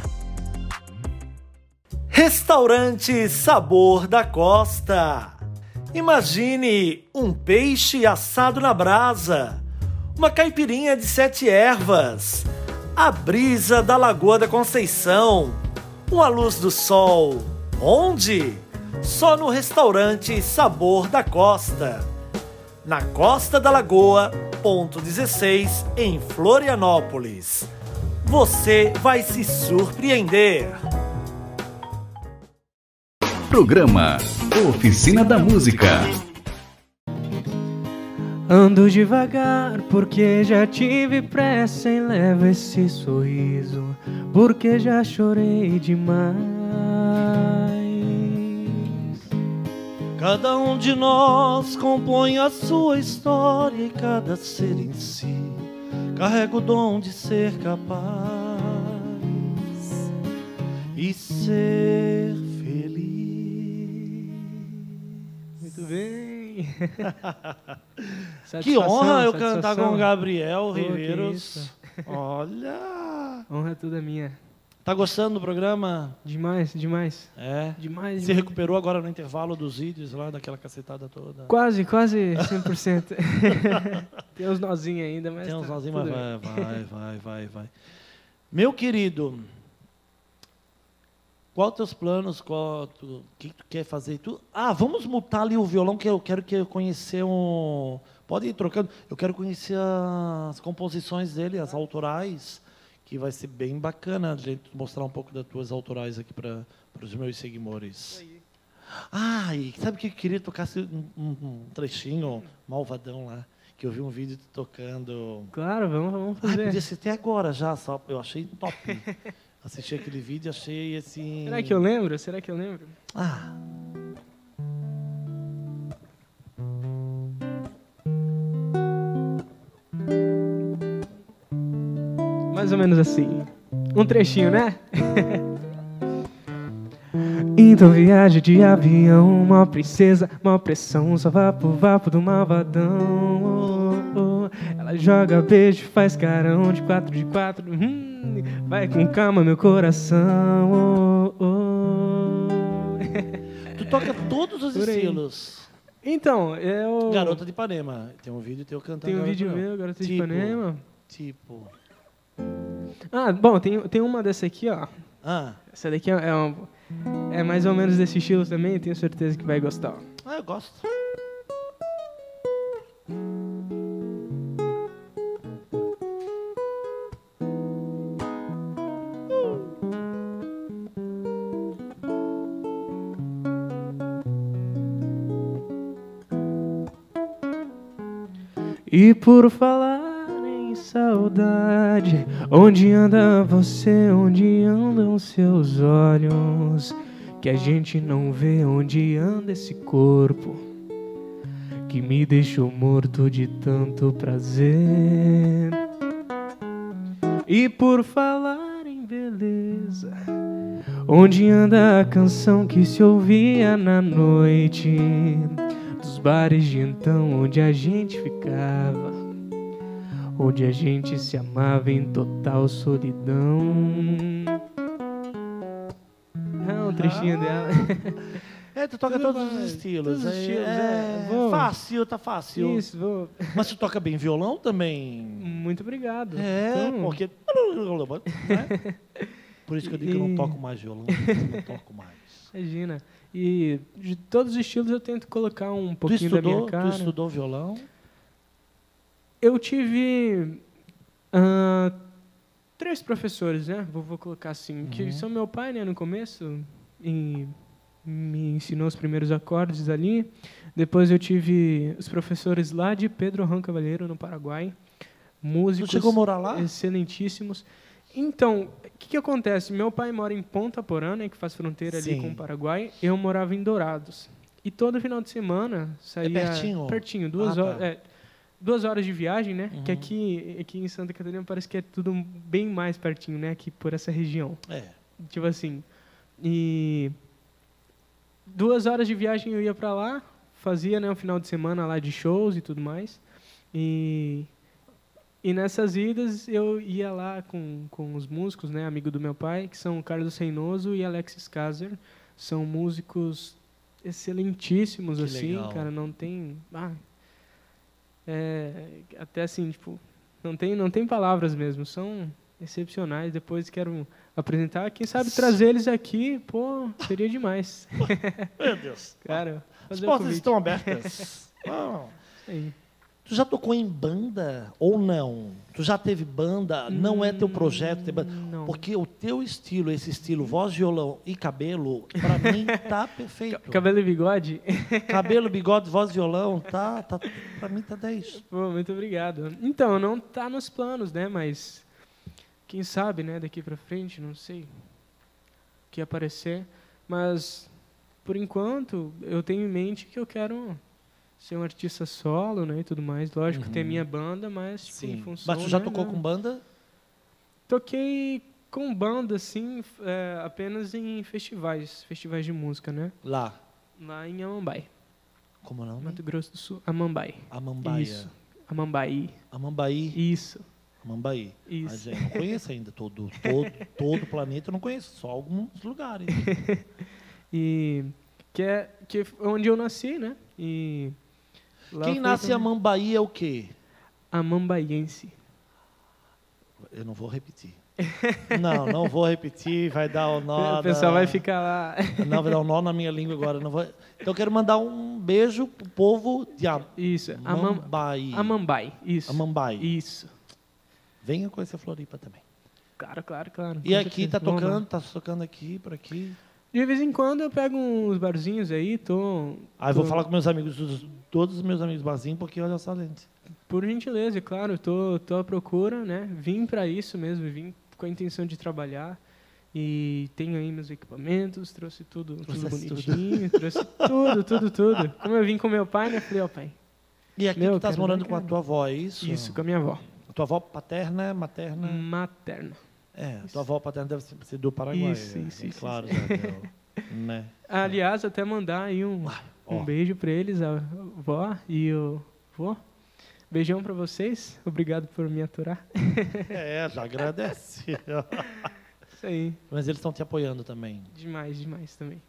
Restaurante Sabor da Costa. Imagine um peixe assado na brasa, uma caipirinha de sete ervas, a brisa da Lagoa da Conceição, uma luz do sol. Onde? Só no restaurante Sabor da Costa. Na Costa da Lagoa, ponto 16, em Florianópolis. Você vai se surpreender. Programa Oficina da Música. Ando devagar porque já tive pressa e levo esse sorriso porque já chorei demais. Cada um de nós compõe a sua história e cada ser em si carrega o dom de ser capaz e ser feliz. Muito bem. Que honra eu cantar com o Gabriel Riveiros. Olha! Honra toda minha. Tá gostando do programa? Demais, demais. É. Demais, Se demais. recuperou agora no intervalo dos vídeos lá, daquela cacetada toda? Quase, quase 100%. Tem uns nozinhos ainda, mas Tem uns tá nozinhos, mas vai, vai, vai, vai, vai. Meu querido, qual teus planos? Qual tu, o que tu quer fazer? Tu, ah, vamos mutar ali o violão que eu quero que eu conhecer um. Pode ir trocando. Eu quero conhecer as composições dele, as autorais, que vai ser bem bacana a gente mostrar um pouco das tuas autorais aqui para os meus seguidores. Ah, e sabe o que eu queria tocar um, um, trechinho malvadão lá? Que eu vi um vídeo tocando. Claro, vamos, vamos fazer. podia ser até agora já, só. Eu achei top. Assisti aquele vídeo, achei assim. Será que eu lembro? Será que eu lembro? Ah. Mais ou menos assim. Um trechinho, né? Então viaja de avião, uma princesa, uma pressão, só vapo, vapo do malvadão. Oh, oh. Ela joga beijo, faz carão de quatro de quatro. Hum, vai com calma, meu coração. Oh, oh. Tu toca todos os Por aí. estilos. Então, eu. Garota de Ipanema. Tem um vídeo teu cantando. Tem um Garota vídeo de meu, Garota de Tipo, Ipanema. Tipo. Ah, bom, tem, tem uma dessa aqui, ó. Ah, Essa daqui é, é, um- é mais ou menos desse estilo também, tenho certeza que vai gostar. ah, eu gosto. E por falar em saudade, onde anda você, onde andam seus olhos? Que a gente não vê onde anda esse corpo, que me deixou morto de tanto prazer. E por falar em beleza, onde anda a canção que se ouvia na noite? Bares de então onde a gente ficava, onde a gente se amava em total solidão. Ah, um trechinho dela. É, tu toca Tudo todos os estilos. todos os é, estilos, é, é. Fácil, tá fácil. Isso, vou. Mas tu toca bem violão também? Muito obrigado. É, Então, porque. Por isso que eu digo que eu não toco mais violão. não toco mais. Imagina. E de todos os estilos eu tento colocar um Tu pouquinho da minha estudou, cara. tu estudou violão? Eu tive ah, três professores, né? Vou, vou colocar assim, Uhum. que são meu pai, né? No começo e me ensinou os primeiros acordes ali. Depois eu tive os professores lá de Pedro Ram Cavalheiro no Paraguai, músicos chegou a morar lá? excelentíssimos. Então, o que, que acontece? Meu pai mora em Ponta Porã, né, que faz fronteira ali Sim. com o Paraguai. Eu morava em Dourados. E todo final de semana saía pertinho? pertinho, duas Ah, tá. horas, é, duas horas de viagem, né? Que Uhum. aqui, aqui em Santa Catarina parece que é tudo bem mais pertinho, né? Aqui por essa região. É. Tipo assim. E duas horas de viagem eu ia pra lá, fazia né, um final de semana lá de shows e tudo mais. E, e nessas idas eu ia lá com, com os músicos, né, amigo do meu pai, que são Carlos Reinoso e Alexis Kazer. São músicos excelentíssimos, Que assim, legal. cara, não tem. Ah, é, até assim, tipo, não tem, não tem palavras mesmo, são excepcionais. Depois quero apresentar, quem sabe trazer eles aqui, pô, seria demais. Meu Deus. Cara, As o portas convite. estão abertas. Ah. Aí. Tu já tocou em banda ou não? Tu já teve banda? Não é teu projeto ter banda? Não. Porque o teu estilo, esse estilo, voz, violão e cabelo, pra mim tá perfeito. Cabelo e bigode? Cabelo, bigode, voz, violão, tá, tá, pra mim tá 10. Pô, muito obrigado. Então, não tá nos planos, né? Mas quem sabe, né? Daqui pra frente, não sei o que aparecer. Mas por enquanto, eu tenho em mente que eu quero ser um artista solo, né? E tudo mais. Lógico que tem a minha banda, mas tipo, em função. Mas tu já né, tocou não. com banda? Toquei com banda, assim, é, apenas em festivais, festivais de música, né? Lá. Lá em Amambai, Como não? Mato Grosso do Sul. Amambai. A Mambaia. Isso. Amambaí. Amambaí. Isso. Amambaí. Isso. Mas eu não conheço ainda todo, todo, todo o planeta, eu não conheço, só alguns lugares. E que é que é onde eu nasci, né? E lá Quem nasce em também- Amambaí é o quê? Amambaiense. Eu não vou repetir. Não, não vou repetir, vai dar o nó. o pessoal da- vai ficar lá. Não, vai dar um nó na minha língua agora. Não vou... Então eu quero mandar um beijo pro povo de Isso. Amam, Amambaí. Amambai. Isso. Amambai. Isso. Venha conhecer Floripa também. Claro, claro, claro. E com aqui certeza. tá tocando, tá tocando aqui, por aqui. De vez em quando eu pego uns barzinhos aí, tô. Ah, eu vou tô- falar com meus amigos, dos- todos os meus amigos barzinhos, porque olha só, gente. Por gentileza, claro, eu tô, tô à procura, né? Vim para isso mesmo, vim com a intenção de trabalhar. E tenho aí meus equipamentos, trouxe tudo, tudo Trouxesse tudo. bonitinho, trouxe tudo, tudo, tudo. Como eu vim com meu pai, né? Falei, ó, pai. E aqui Meu, tu estás morando com a tua avó, é isso? Isso, com a minha avó. A tua avó paterna, materna? Materna. É, a tua avó paterna deve ser- do Paraguai. Isso, é, isso, é isso, Claro, isso. deu, né? Aliás, até mandar aí um, um beijo para eles, a vó e o vô. Beijão para vocês. Obrigado por me aturar. É, já agradece. Isso aí. Mas eles estão te apoiando também. Demais, demais também.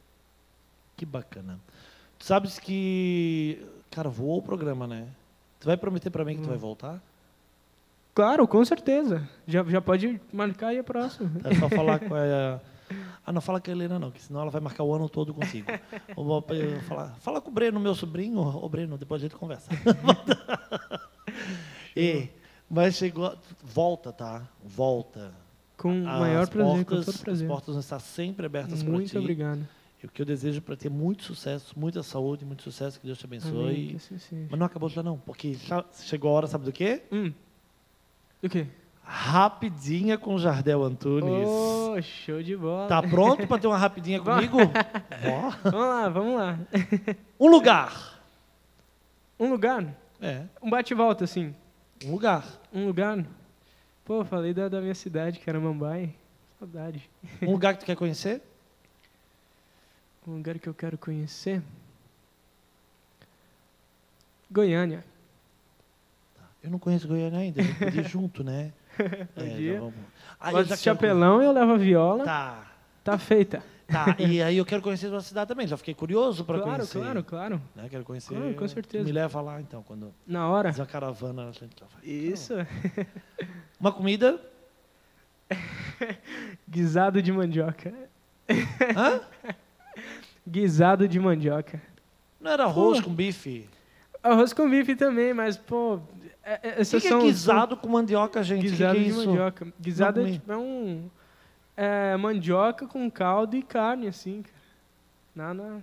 Que bacana. Tu sabes que. Cara, voou o programa, né? Tu vai prometer pra mim que tu vai voltar? Claro, com certeza. Já, já pode marcar aí a próxima. É só falar com a. Ah, não fala com a Helena, não, que senão ela vai marcar o ano todo contigo. Eu vou falar, fala com o Breno, meu sobrinho. Ô, Breno, depois a gente conversa. e, mas chegou. Volta, tá? Volta. Com o As maior prazer, com todo prazer. As portas vão estar sempre abertas para Muito ti. obrigado. E o que eu desejo para ter muito sucesso, muita saúde, muito sucesso, que Deus te Amém, abençoe. seja. Mas não acabou já não, porque chegou a hora, sabe do quê? Hum. O quê? Rapidinha com Jardel Antunes. Oh, show de bola. Tá pronto para ter uma rapidinha comigo? Vamos lá, vamos lá. Um lugar. Um lugar? É, Um bate-volta, assim. um lugar. Um lugar? Pô, falei da, da minha cidade, que era Mambai. Saudade. Um lugar que tu quer conhecer? Um lugar que eu quero conhecer? Goiânia. Eu não conheço Goiânia ainda, a gente podia ir junto, né? É, Podia. já vamos. Ah, eu chapelão e eu levo a viola. Tá, Tá feita. tá. E aí eu quero conhecer a cidade também, já fiquei curioso para Claro, conhecer. claro, claro. Né? Quero conhecer. Claro, com certeza. Me leva lá então, quando Na hora. fizer uma caravana. A gente vai. Isso. Uma comida? Guisado de mandioca. Hã? Guisado de mandioca. Não era arroz Pô. com bife? Arroz com bife também, mas, pô. É- é- O que, que é são, guisado com mandioca, gente? O que Guisado que é de mandioca. Guisado é, tipo, é um. É mandioca com caldo e carne, assim, cara. Nada.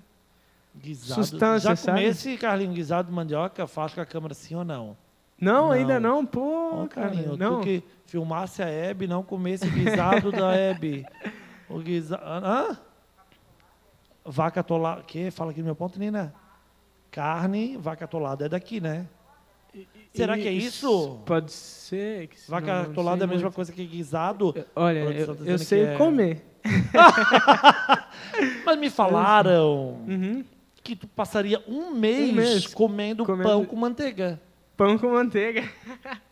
Guisado. Sustância, Já sabe? comesse, Carlinho, guisado de mandioca? Faz com a câmera sim ou não? Não, Não. ainda não, pô, cara. Carlinho, Não. tu que filmasse a Hebe, não comesse guisado da Hebe. O guisado... Hã? Vaca atolada... O quê? Fala aqui no meu ponto, Nina. Carne, vaca atolada é daqui, né? Será que é isso? Pode ser. Que, Vaca não, não atolada é a mesma muito. coisa que guisado. Olha, eu, tá eu sei é- comer. Mas me falaram Uhum. que tu passaria um mês, mês comendo, comendo- pão com manteiga. Pão com manteiga.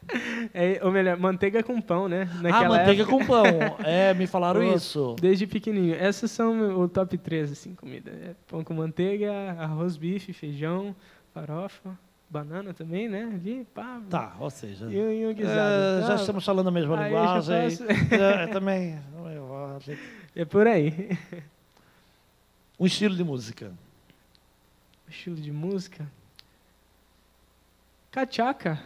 É, ou melhor, manteiga com pão, né? ah, Naquela manteiga época. com pão. É, me falaram Pô, isso. Desde pequenininho. Essas são o top 3, assim, comida. É pão com manteiga, arroz, bife, feijão, farofa, banana também, né? Ali, pá. Tá, ou seja... E, e o guisado. é, já Tá, estamos falando a mesma aí linguagem. faço. É, também. a gente- É por aí. Um estilo de música. Estilo de música. Cachaca.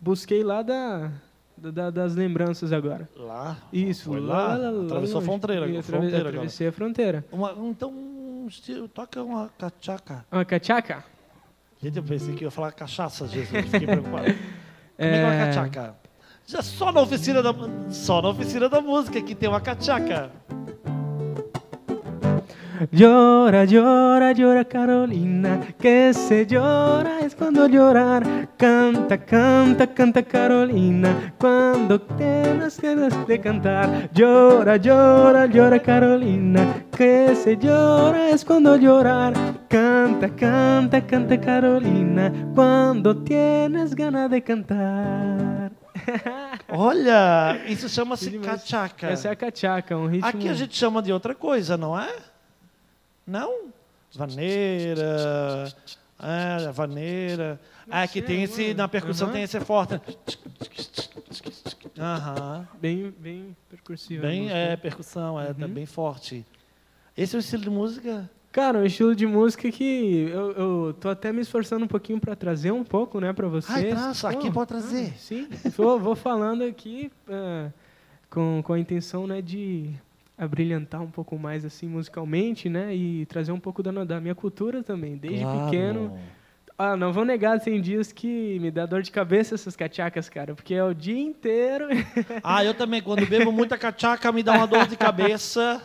Busquei lá da, da- das lembranças agora. Lá. Isso, Foi lá. Atravessou a longe. fronteira. Fui atrave- fronteira. Atravessei a fronteira. Uma- então, um estilo, toca uma cachaca. Uma cachaca? Gente, eu pensei que ia falar cachaça, Jesus. Fiquei preocupado. Como é que é uma É. cachaca? Já só na oficina da, só na oficina da música que tem uma cachaca. Llora, llora, llora Carolina, que se llora es cuando llorar. Canta, canta, canta Carolina, cuando tienes ganas de cantar. Llora, llora, llora Carolina, que se llora es cuando llorar. Canta, canta, canta Carolina, cuando tienes ganas de cantar. Olha, isso chama-se cachaca. Essa é a cachaca, um ritmo. Aqui a gente chama de outra coisa, não é? Não? Vaneira. É, vaneira. Ah, que tem esse. Na percussão tem esse forte. Aham. bem, bem percursiva. a Bem, é, percussão, é, tá bem forte. Esse é o estilo de música? Cara, um estilo de música que eu, eu tô até me esforçando um pouquinho para trazer um pouco, né, para vocês. Ai, traça, aqui pode trazer. ah, sim, vou, vou falando aqui é, com, com a intenção, né, de abrilhantar um pouco mais assim musicalmente, né, e trazer um pouco da, da minha cultura também, desde Claro. pequeno. Ah, não vou negar, tem dias que me dá dor de cabeça essas cachacas, cara, porque é o dia inteiro. Ah, eu também. Quando bebo muita cachaca, me dá uma dor de cabeça.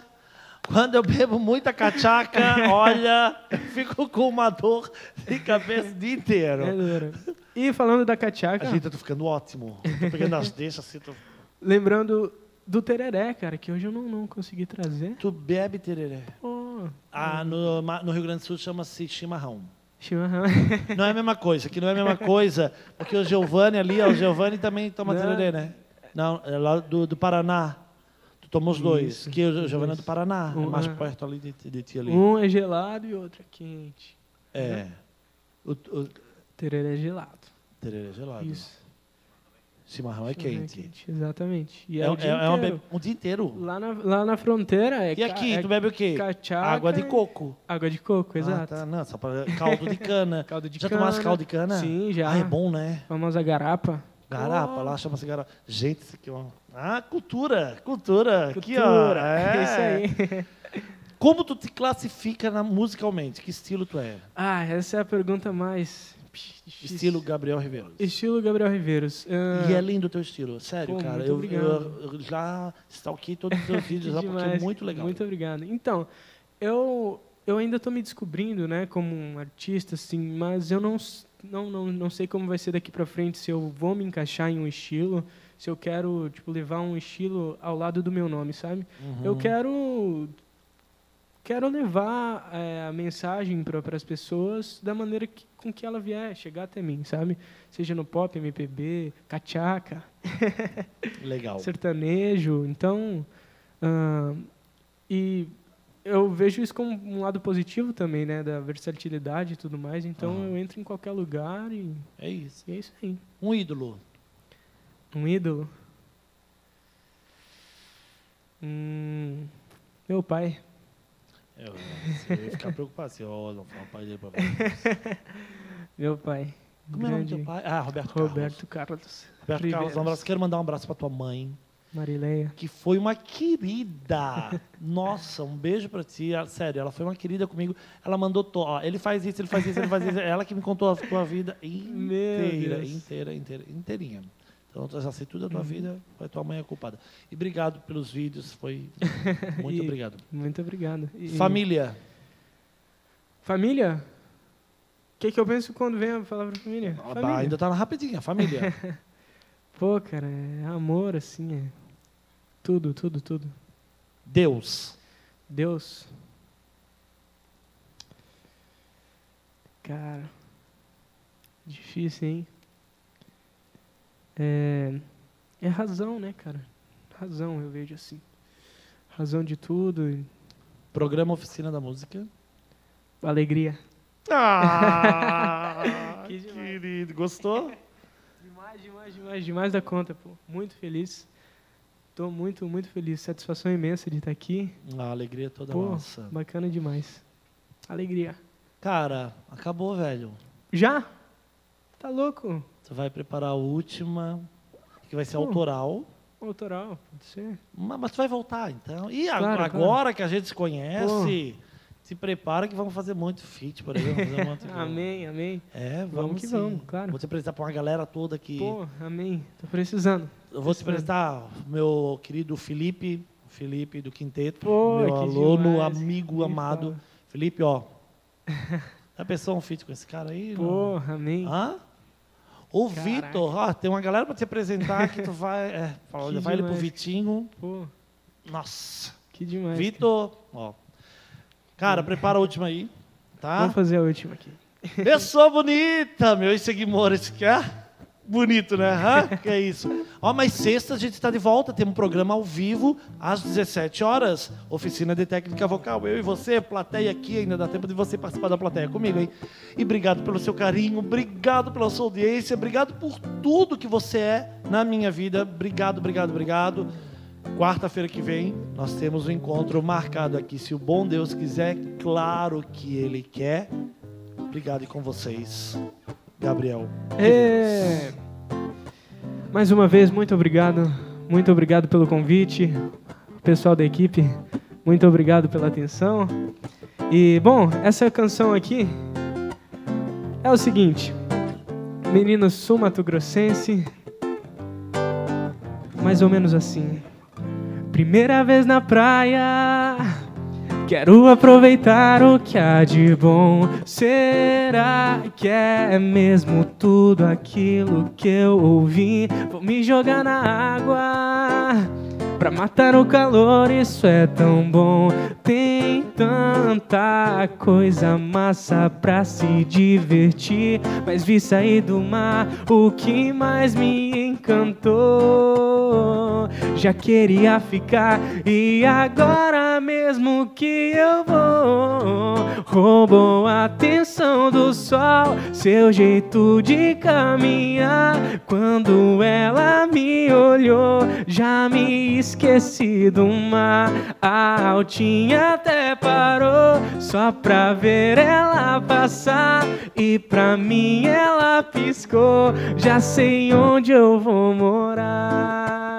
Quando eu bebo muita cachaca, olha, fico com uma dor de cabeça o dia inteiro. É duro. E falando da cachaca, A gente, eu tô ficando ótimo. Tô pegando as deixas assim. Tô... lembrando do tereré, cara, que hoje eu não, não consegui trazer. Tu bebe tereré. Oh, Ah, no, no Rio Grande do Sul chama-se chimarrão. chimarrão. Não é a mesma coisa, que não é a mesma coisa, porque o Giovanni ali, ó, o Giovanni também toma Não. tereré, né? Não, é lá do, do Paraná. Tu toma os dois, Isso, que o Giovanni é do Paraná, é Um, mais ah. perto ali de, de ti ali. Um é gelado e outro é quente. É. O, o Tereré é gelado. tereré é gelado. Isso. Chimarrão é Chimarrão quente. Exatamente. E é, É, o é, dia é uma um dia inteiro. Lá na, lá na fronteira é E ca- aqui, é tu bebe o quê? cachaca Água de coco. Água de coco, Ah, exato. tá. Não, só para caldo de cana. Caldo de já cana. tomasse caldo de cana? Sim, já. Ah, é bom, né? Famosa garapa. Garapa, lá chama-se garapa. Gente, isso aqui é uma... Ah, cultura, cultura. Aqui, ó. Cultura. É. É isso aí. Como tu te classifica na, musicalmente? Que estilo tu é? Ah, essa é a pergunta mais. Estilo Gabriel Ribeiro. Estilo Gabriel Riveiros. Ah, E é lindo o teu estilo, sério, Pô, cara. Eu, eu, eu já stalkei todos os teus vídeos lá, porque é muito legal. Muito obrigado. Então, eu, eu ainda estou me descobrindo, né, como um artista, assim, mas eu não, não, não, não sei como vai ser daqui para frente, se eu vou me encaixar em um estilo, se eu quero, tipo, levar um estilo ao lado do meu nome, sabe? Uhum. Eu quero quero levar eh, a mensagem para as pessoas da maneira que, com que ela vier chegar até mim, sabe? Seja no pop, MPB, cachaca, Legal. sertanejo. Então, ah, e eu vejo isso como um lado positivo também, né, da versatilidade e tudo mais. Então, Aham. eu entro em qualquer lugar e, É isso. e é isso aí. Um ídolo. Um ídolo. Hum, meu pai. Eu, eu ia ficar preocupado se eu não falar o pai dele pra você. Meu pai. Como é o nome do teu pai? Ah, Roberto Carlos. Roberto Carlos. Roberto Carlos, um abraço. Quero mandar um abraço pra tua mãe, Marileia. que foi uma querida. Nossa, um beijo pra ti. Ela- Sério, ela foi uma querida comigo. Ela mandou. To... ó, ele faz isso, ele faz isso, ele faz isso. Ela que me contou a tua vida inteira, inteira, inteira, inteirinha. Então, eu já sei tudo da tua Uhum. vida, foi tua mãe a culpada. E obrigado pelos vídeos, foi. Muito E- obrigado. Muito obrigado. E- Família. Família? O que, que eu penso quando vem a palavra família? Ah, família. ainda tá rapidinha, família. Pô, cara, é amor, assim, é tudo, tudo, tudo. Deus. Deus. Cara, difícil, hein? É, é razão, né, cara? Razão, eu vejo assim. Razão de tudo, e Programa Oficina da Música. alegria. Ah, Que demais. querido. Gostou? Demais, demais, demais, demais da conta, pô. Muito feliz. Tô muito, muito feliz. Satisfação imensa de estar aqui. A alegria é toda Pô, nossa. bacana demais. Alegria. Cara, acabou, velho. Já? Tá louco? Você vai preparar a última, que vai ser Pô. autoral. Autoral, pode ser. Mas, mas tu vai voltar, então. E Claro, agora que a gente se conhece, se prepara que vamos fazer muito feat por muito... Amém, amém. É, vamos, Vamos que sim. vamos, claro. Vou te apresentar para uma galera toda aqui. Pô, amém. Tô precisando. Eu vou te apresentar meu querido Felipe, Felipe do Quinteto, Pô, meu aluno, demais. amigo, Que amado. foda. Felipe, ó. Já pensou um feat com esse cara aí? não? Porra, amém. Hã? O. Vitor, ó, tem uma galera pra te apresentar que tu vai. É, fala, Que vai ele pro. Vitinho. Pô, Nossa. que demais. cara. Vitor, ó. Cara, prepara a última aí, tá? Vamos fazer a última aqui. Pessoa bonita, meu. Esse Guimora, esse que é bonito, né? Hã? Que é isso. Ó, mas sexta a gente está de volta. Tem um programa ao vivo às 17 horas. Oficina de Técnica Vocal. Eu e você, plateia aqui. Ainda dá tempo de você participar da plateia comigo, hein? E obrigado pelo seu carinho. Obrigado pela sua audiência. Obrigado por tudo que você é na minha vida. Obrigado, obrigado, obrigado. Quarta-feira que vem nós temos um encontro marcado aqui. Se o bom Deus quiser, claro que Ele quer. Obrigado com vocês, Gabriel. É... Mais uma vez, muito obrigado. Muito obrigado pelo convite. Pessoal da equipe, muito obrigado pela atenção. E, bom, essa canção aqui é o seguinte. Menino sul-mato-grossense, mais ou menos assim. Primeira vez na praia, quero aproveitar o que há de bom. Será que é mesmo tudo aquilo que eu ouvi? Vou me jogar na água. Pra matar o calor, isso é tão bom. Tem tanta coisa massa pra se divertir. Mas vi sair do mar o que mais me encantou. Já queria ficar e agora mesmo que eu vou. Roubou a atenção do sol, seu jeito de caminhar. Quando ela me olhou, já me esqueci do mar. A altinha até parou, só pra ver ela passar. E pra mim ela piscou, já sei onde eu vou morar.